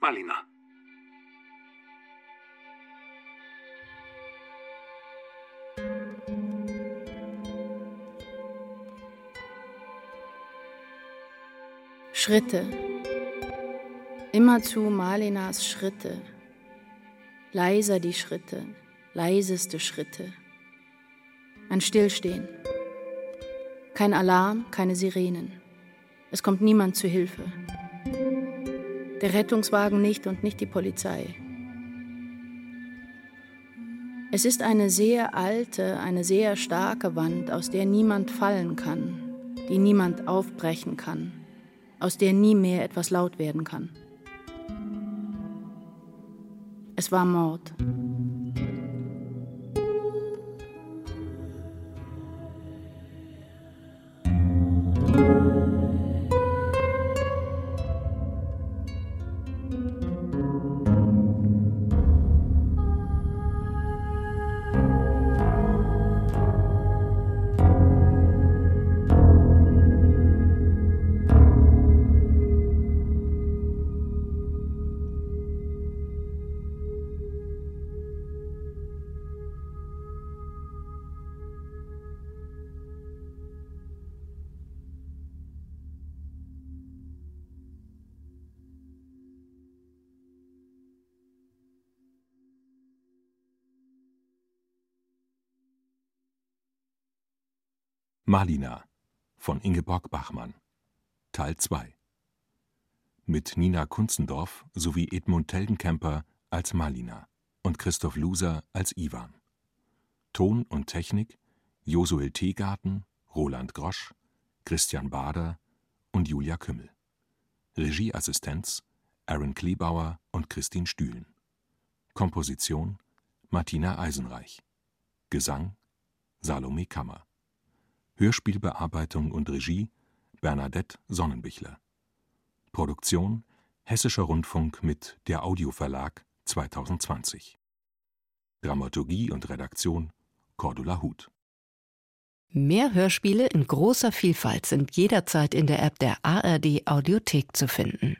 Malina. Schritte. Immerzu Malinas Schritte. Leiser die Schritte, leiseste Schritte. Ein Stillstehen. Kein Alarm, keine Sirenen. Es kommt niemand zu Hilfe. Der Rettungswagen nicht und nicht die Polizei. Es ist eine sehr alte, eine sehr starke Wand, aus der niemand fallen kann, die niemand aufbrechen kann, aus der nie mehr etwas laut werden kann. Es war Mord. Malina von Ingeborg Bachmann Teil 2 mit Nina Kunzendorf sowie Edmund Teldenkemper als Malina und Christoph Luser als Iwan. Ton und Technik Josuel Teegarten, Roland Grosch, Christian Bader und Julia Kümmel. Regieassistenz Aaron Kleebauer und Christine Stühlen. Komposition Martina Eisenreich. Gesang Salome Kammer. Hörspielbearbeitung und Regie Bernadette Sonnenbichler. Produktion Hessischer Rundfunk mit der Audioverlag 2020. Dramaturgie und Redaktion Cordula Huth. Mehr Hörspiele in großer Vielfalt sind jederzeit in der App der ARD Audiothek zu finden.